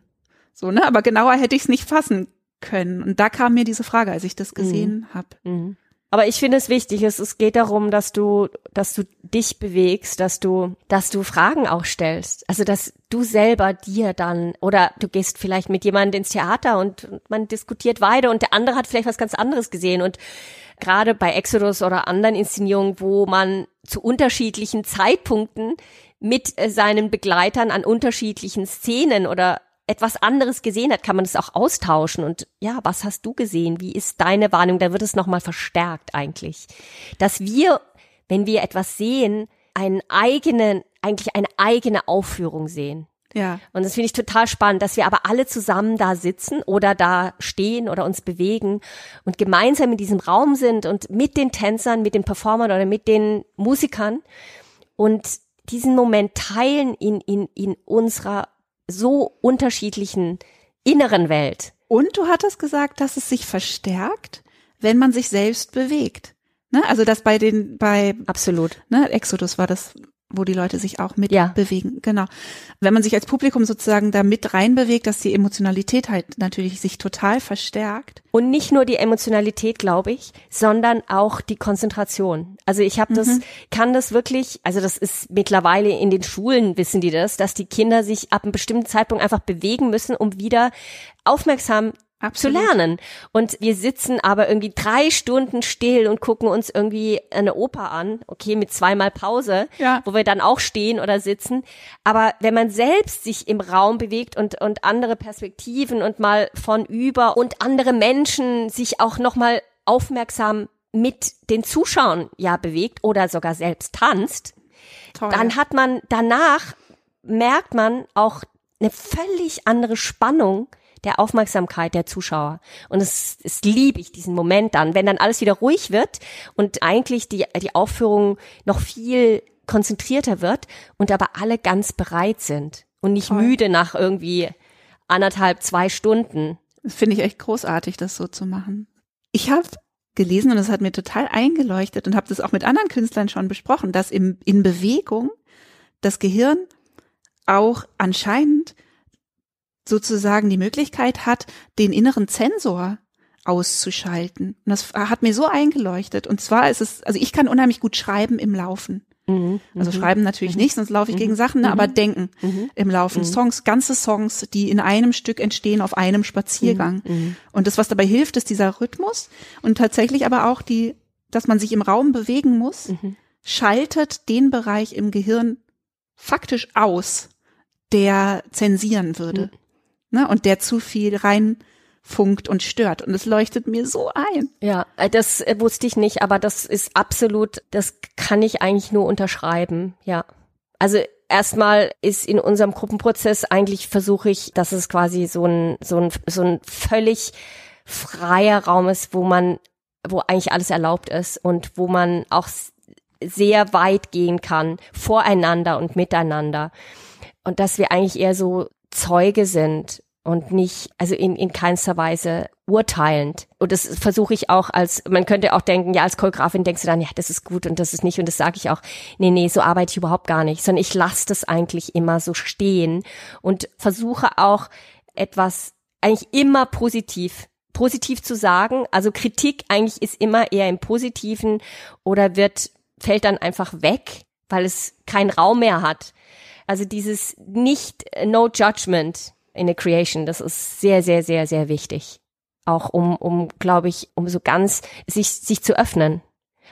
So, ne? Aber genauer hätte ich es nicht fassen können. Und da kam mir diese Frage, als ich das gesehen mhm. habe. Mhm. Aber ich finde es wichtig, es, es geht darum, dass du, dass du dich bewegst, dass du, dass du Fragen auch stellst. Also, dass du selber dir dann, oder du gehst vielleicht mit jemandem ins Theater und man diskutiert weiter und der andere hat vielleicht was ganz anderes gesehen und gerade bei Exodus oder anderen Inszenierungen, wo man zu unterschiedlichen Zeitpunkten mit äh, seinen Begleitern an unterschiedlichen Szenen oder etwas anderes gesehen hat, kann man das auch austauschen und ja, was hast du gesehen? Wie ist deine Warnung? Da wird es nochmal verstärkt eigentlich. Dass wir, wenn wir etwas sehen, einen eigenen, eigentlich eine eigene Aufführung sehen. Ja. Und das finde ich total spannend, dass wir aber alle zusammen da sitzen oder da stehen oder uns bewegen und gemeinsam in diesem Raum sind und mit den Tänzern, mit den Performern oder mit den Musikern und diesen Moment teilen in, in, in unserer so unterschiedlichen inneren Welt. Und du hattest gesagt, dass es sich verstärkt, wenn man sich selbst bewegt. Ne? Also das bei den, bei Absolut. Ne, Exodus war das wo die Leute sich auch mit ja. bewegen. Genau. Wenn man sich als Publikum sozusagen da mit reinbewegt, dass die Emotionalität halt natürlich sich total verstärkt. Und nicht nur die Emotionalität, glaube ich, sondern auch die Konzentration. Also ich habe das, mhm. kann das wirklich, also das ist mittlerweile in den Schulen wissen die das, dass die Kinder sich ab einem bestimmten Zeitpunkt einfach bewegen müssen, um wieder aufmerksam Absolut. zu lernen. Und wir sitzen aber irgendwie drei Stunden still und gucken uns irgendwie eine Oper an, okay, mit zweimal Pause, ja. wo wir dann auch stehen oder sitzen. Aber wenn man selbst sich im Raum bewegt und, und andere Perspektiven und mal von über und andere Menschen sich auch nochmal aufmerksam mit den Zuschauern ja bewegt oder sogar selbst tanzt, Toll. dann hat man danach merkt man auch eine völlig andere Spannung der Aufmerksamkeit der Zuschauer. Und es, es liebe ich, diesen Moment dann, wenn dann alles wieder ruhig wird und eigentlich die, die Aufführung noch viel konzentrierter wird und aber alle ganz bereit sind und nicht Toll. müde nach irgendwie anderthalb, zwei Stunden. Das finde ich echt großartig, das so zu machen. Ich habe gelesen und es hat mir total eingeleuchtet und habe das auch mit anderen Künstlern schon besprochen, dass im, in Bewegung das Gehirn auch anscheinend sozusagen die Möglichkeit hat, den inneren Zensor auszuschalten. Und das hat mir so eingeleuchtet. Und zwar ist es, also ich kann unheimlich gut schreiben im Laufen. Mhm, also mhm. schreiben natürlich mhm. nicht, sonst laufe ich gegen mhm. Sachen, ne, mhm. aber denken mhm. im Laufen. Songs, ganze Songs, die in einem Stück entstehen auf einem Spaziergang. Und das, was dabei hilft, ist dieser Rhythmus und tatsächlich aber auch die, dass man sich im Raum bewegen muss, schaltet den Bereich im Gehirn faktisch aus, der zensieren würde. Ne, und der zu viel rein funkt und stört. Und es leuchtet mir so ein. Ja, äh, das äh, wusste ich nicht, aber das ist absolut, das kann ich eigentlich nur unterschreiben. Ja. Also erstmal ist in unserem Gruppenprozess eigentlich versuche ich, dass es quasi so ein, so ein, so ein völlig freier Raum ist, wo man, wo eigentlich alles erlaubt ist und wo man auch sehr weit gehen kann, voreinander und miteinander. Und dass wir eigentlich eher so Zeuge sind und nicht, also in, in keinster Weise urteilend. Und das versuche ich auch als, man könnte auch denken, ja, als Choreografin denkst du dann, ja, das ist gut und das ist nicht. Und das sage ich auch, nee, nee, so arbeite ich überhaupt gar nicht, sondern ich lasse das eigentlich immer so stehen und versuche auch etwas eigentlich immer positiv positiv zu sagen. Also Kritik eigentlich ist immer eher im Positiven oder wird, fällt dann einfach weg, weil es keinen Raum mehr hat. Also dieses nicht no judgment in der Creation. Das ist sehr, sehr, sehr, sehr wichtig. Auch um, um, glaube ich, um so ganz sich, sich zu öffnen.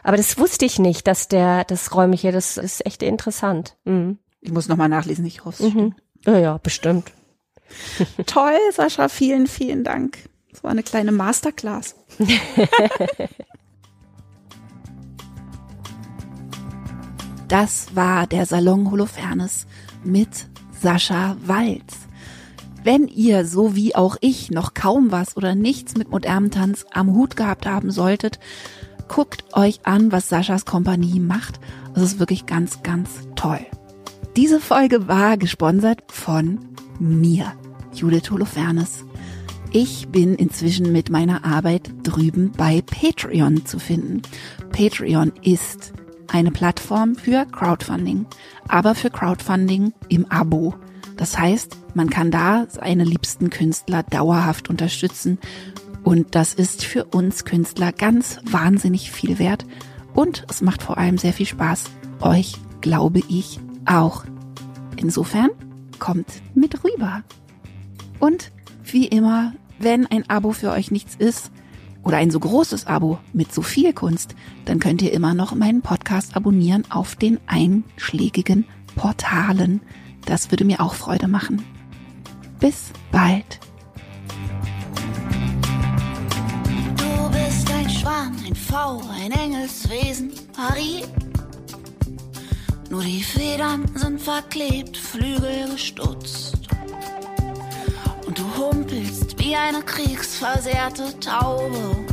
Aber das wusste ich nicht, dass der, das räumliche, das ist echt interessant. Mhm. Ich muss nochmal nachlesen, ich hoffe. Mhm. Ja, ja, bestimmt. Toll, Sascha, vielen, vielen Dank. Das war eine kleine Masterclass. das war der Salon Holofernes mit Sascha Walz. Wenn ihr, so wie auch ich, noch kaum was oder nichts mit modernem Tanz am Hut gehabt haben solltet, guckt euch an, was Saschas Kompanie macht. Das ist wirklich ganz, ganz toll. Diese Folge war gesponsert von mir, Judith Holofernes. Ich bin inzwischen mit meiner Arbeit drüben bei Patreon zu finden. Patreon ist eine Plattform für Crowdfunding, aber für Crowdfunding im Abo. Das heißt, man kann da seine liebsten Künstler dauerhaft unterstützen und das ist für uns Künstler ganz wahnsinnig viel wert und es macht vor allem sehr viel Spaß. Euch glaube ich auch. Insofern kommt mit rüber. Und wie immer, wenn ein Abo für euch nichts ist, oder ein so großes Abo mit so viel Kunst, dann könnt ihr immer noch meinen Podcast abonnieren auf den einschlägigen Portalen. Das würde mir auch Freude machen. Bis bald. Du bist ein Schwan, ein V, ein Engelswesen, Marie. Nur die Federn sind verklebt, Flügel gestutzt du humpelst wie eine kriegsversehrte Taube.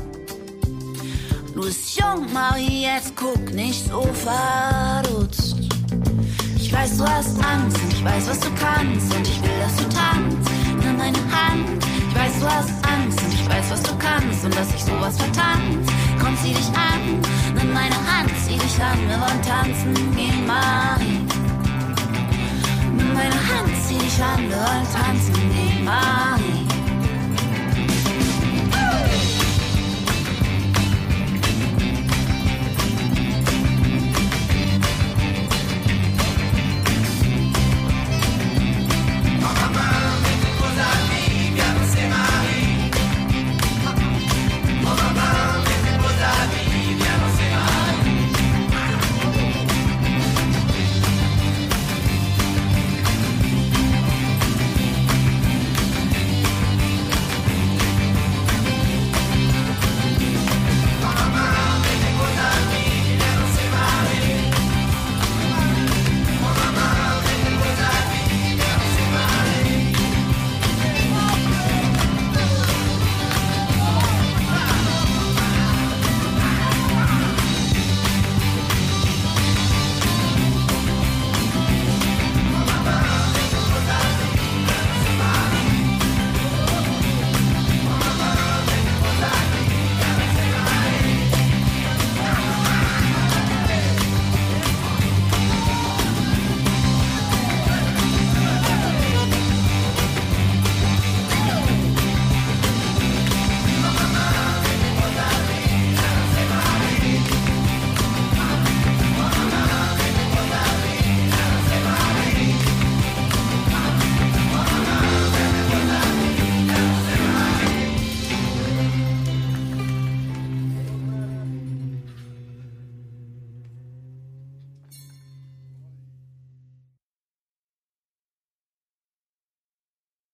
Du bist jung, Marie, jetzt guck nicht so verdutzt. Ich weiß, du hast Angst und ich weiß, was du kannst und ich will, dass du tanzt. Nimm meine Hand. Ich weiß, du hast Angst und ich weiß, was du kannst und dass ich sowas vertanz. Komm, zieh dich an, nimm meine Hand, zieh dich an, wir wollen tanzen, geh Marie. Nimm meine Hand, Schande und tanzen nebenan.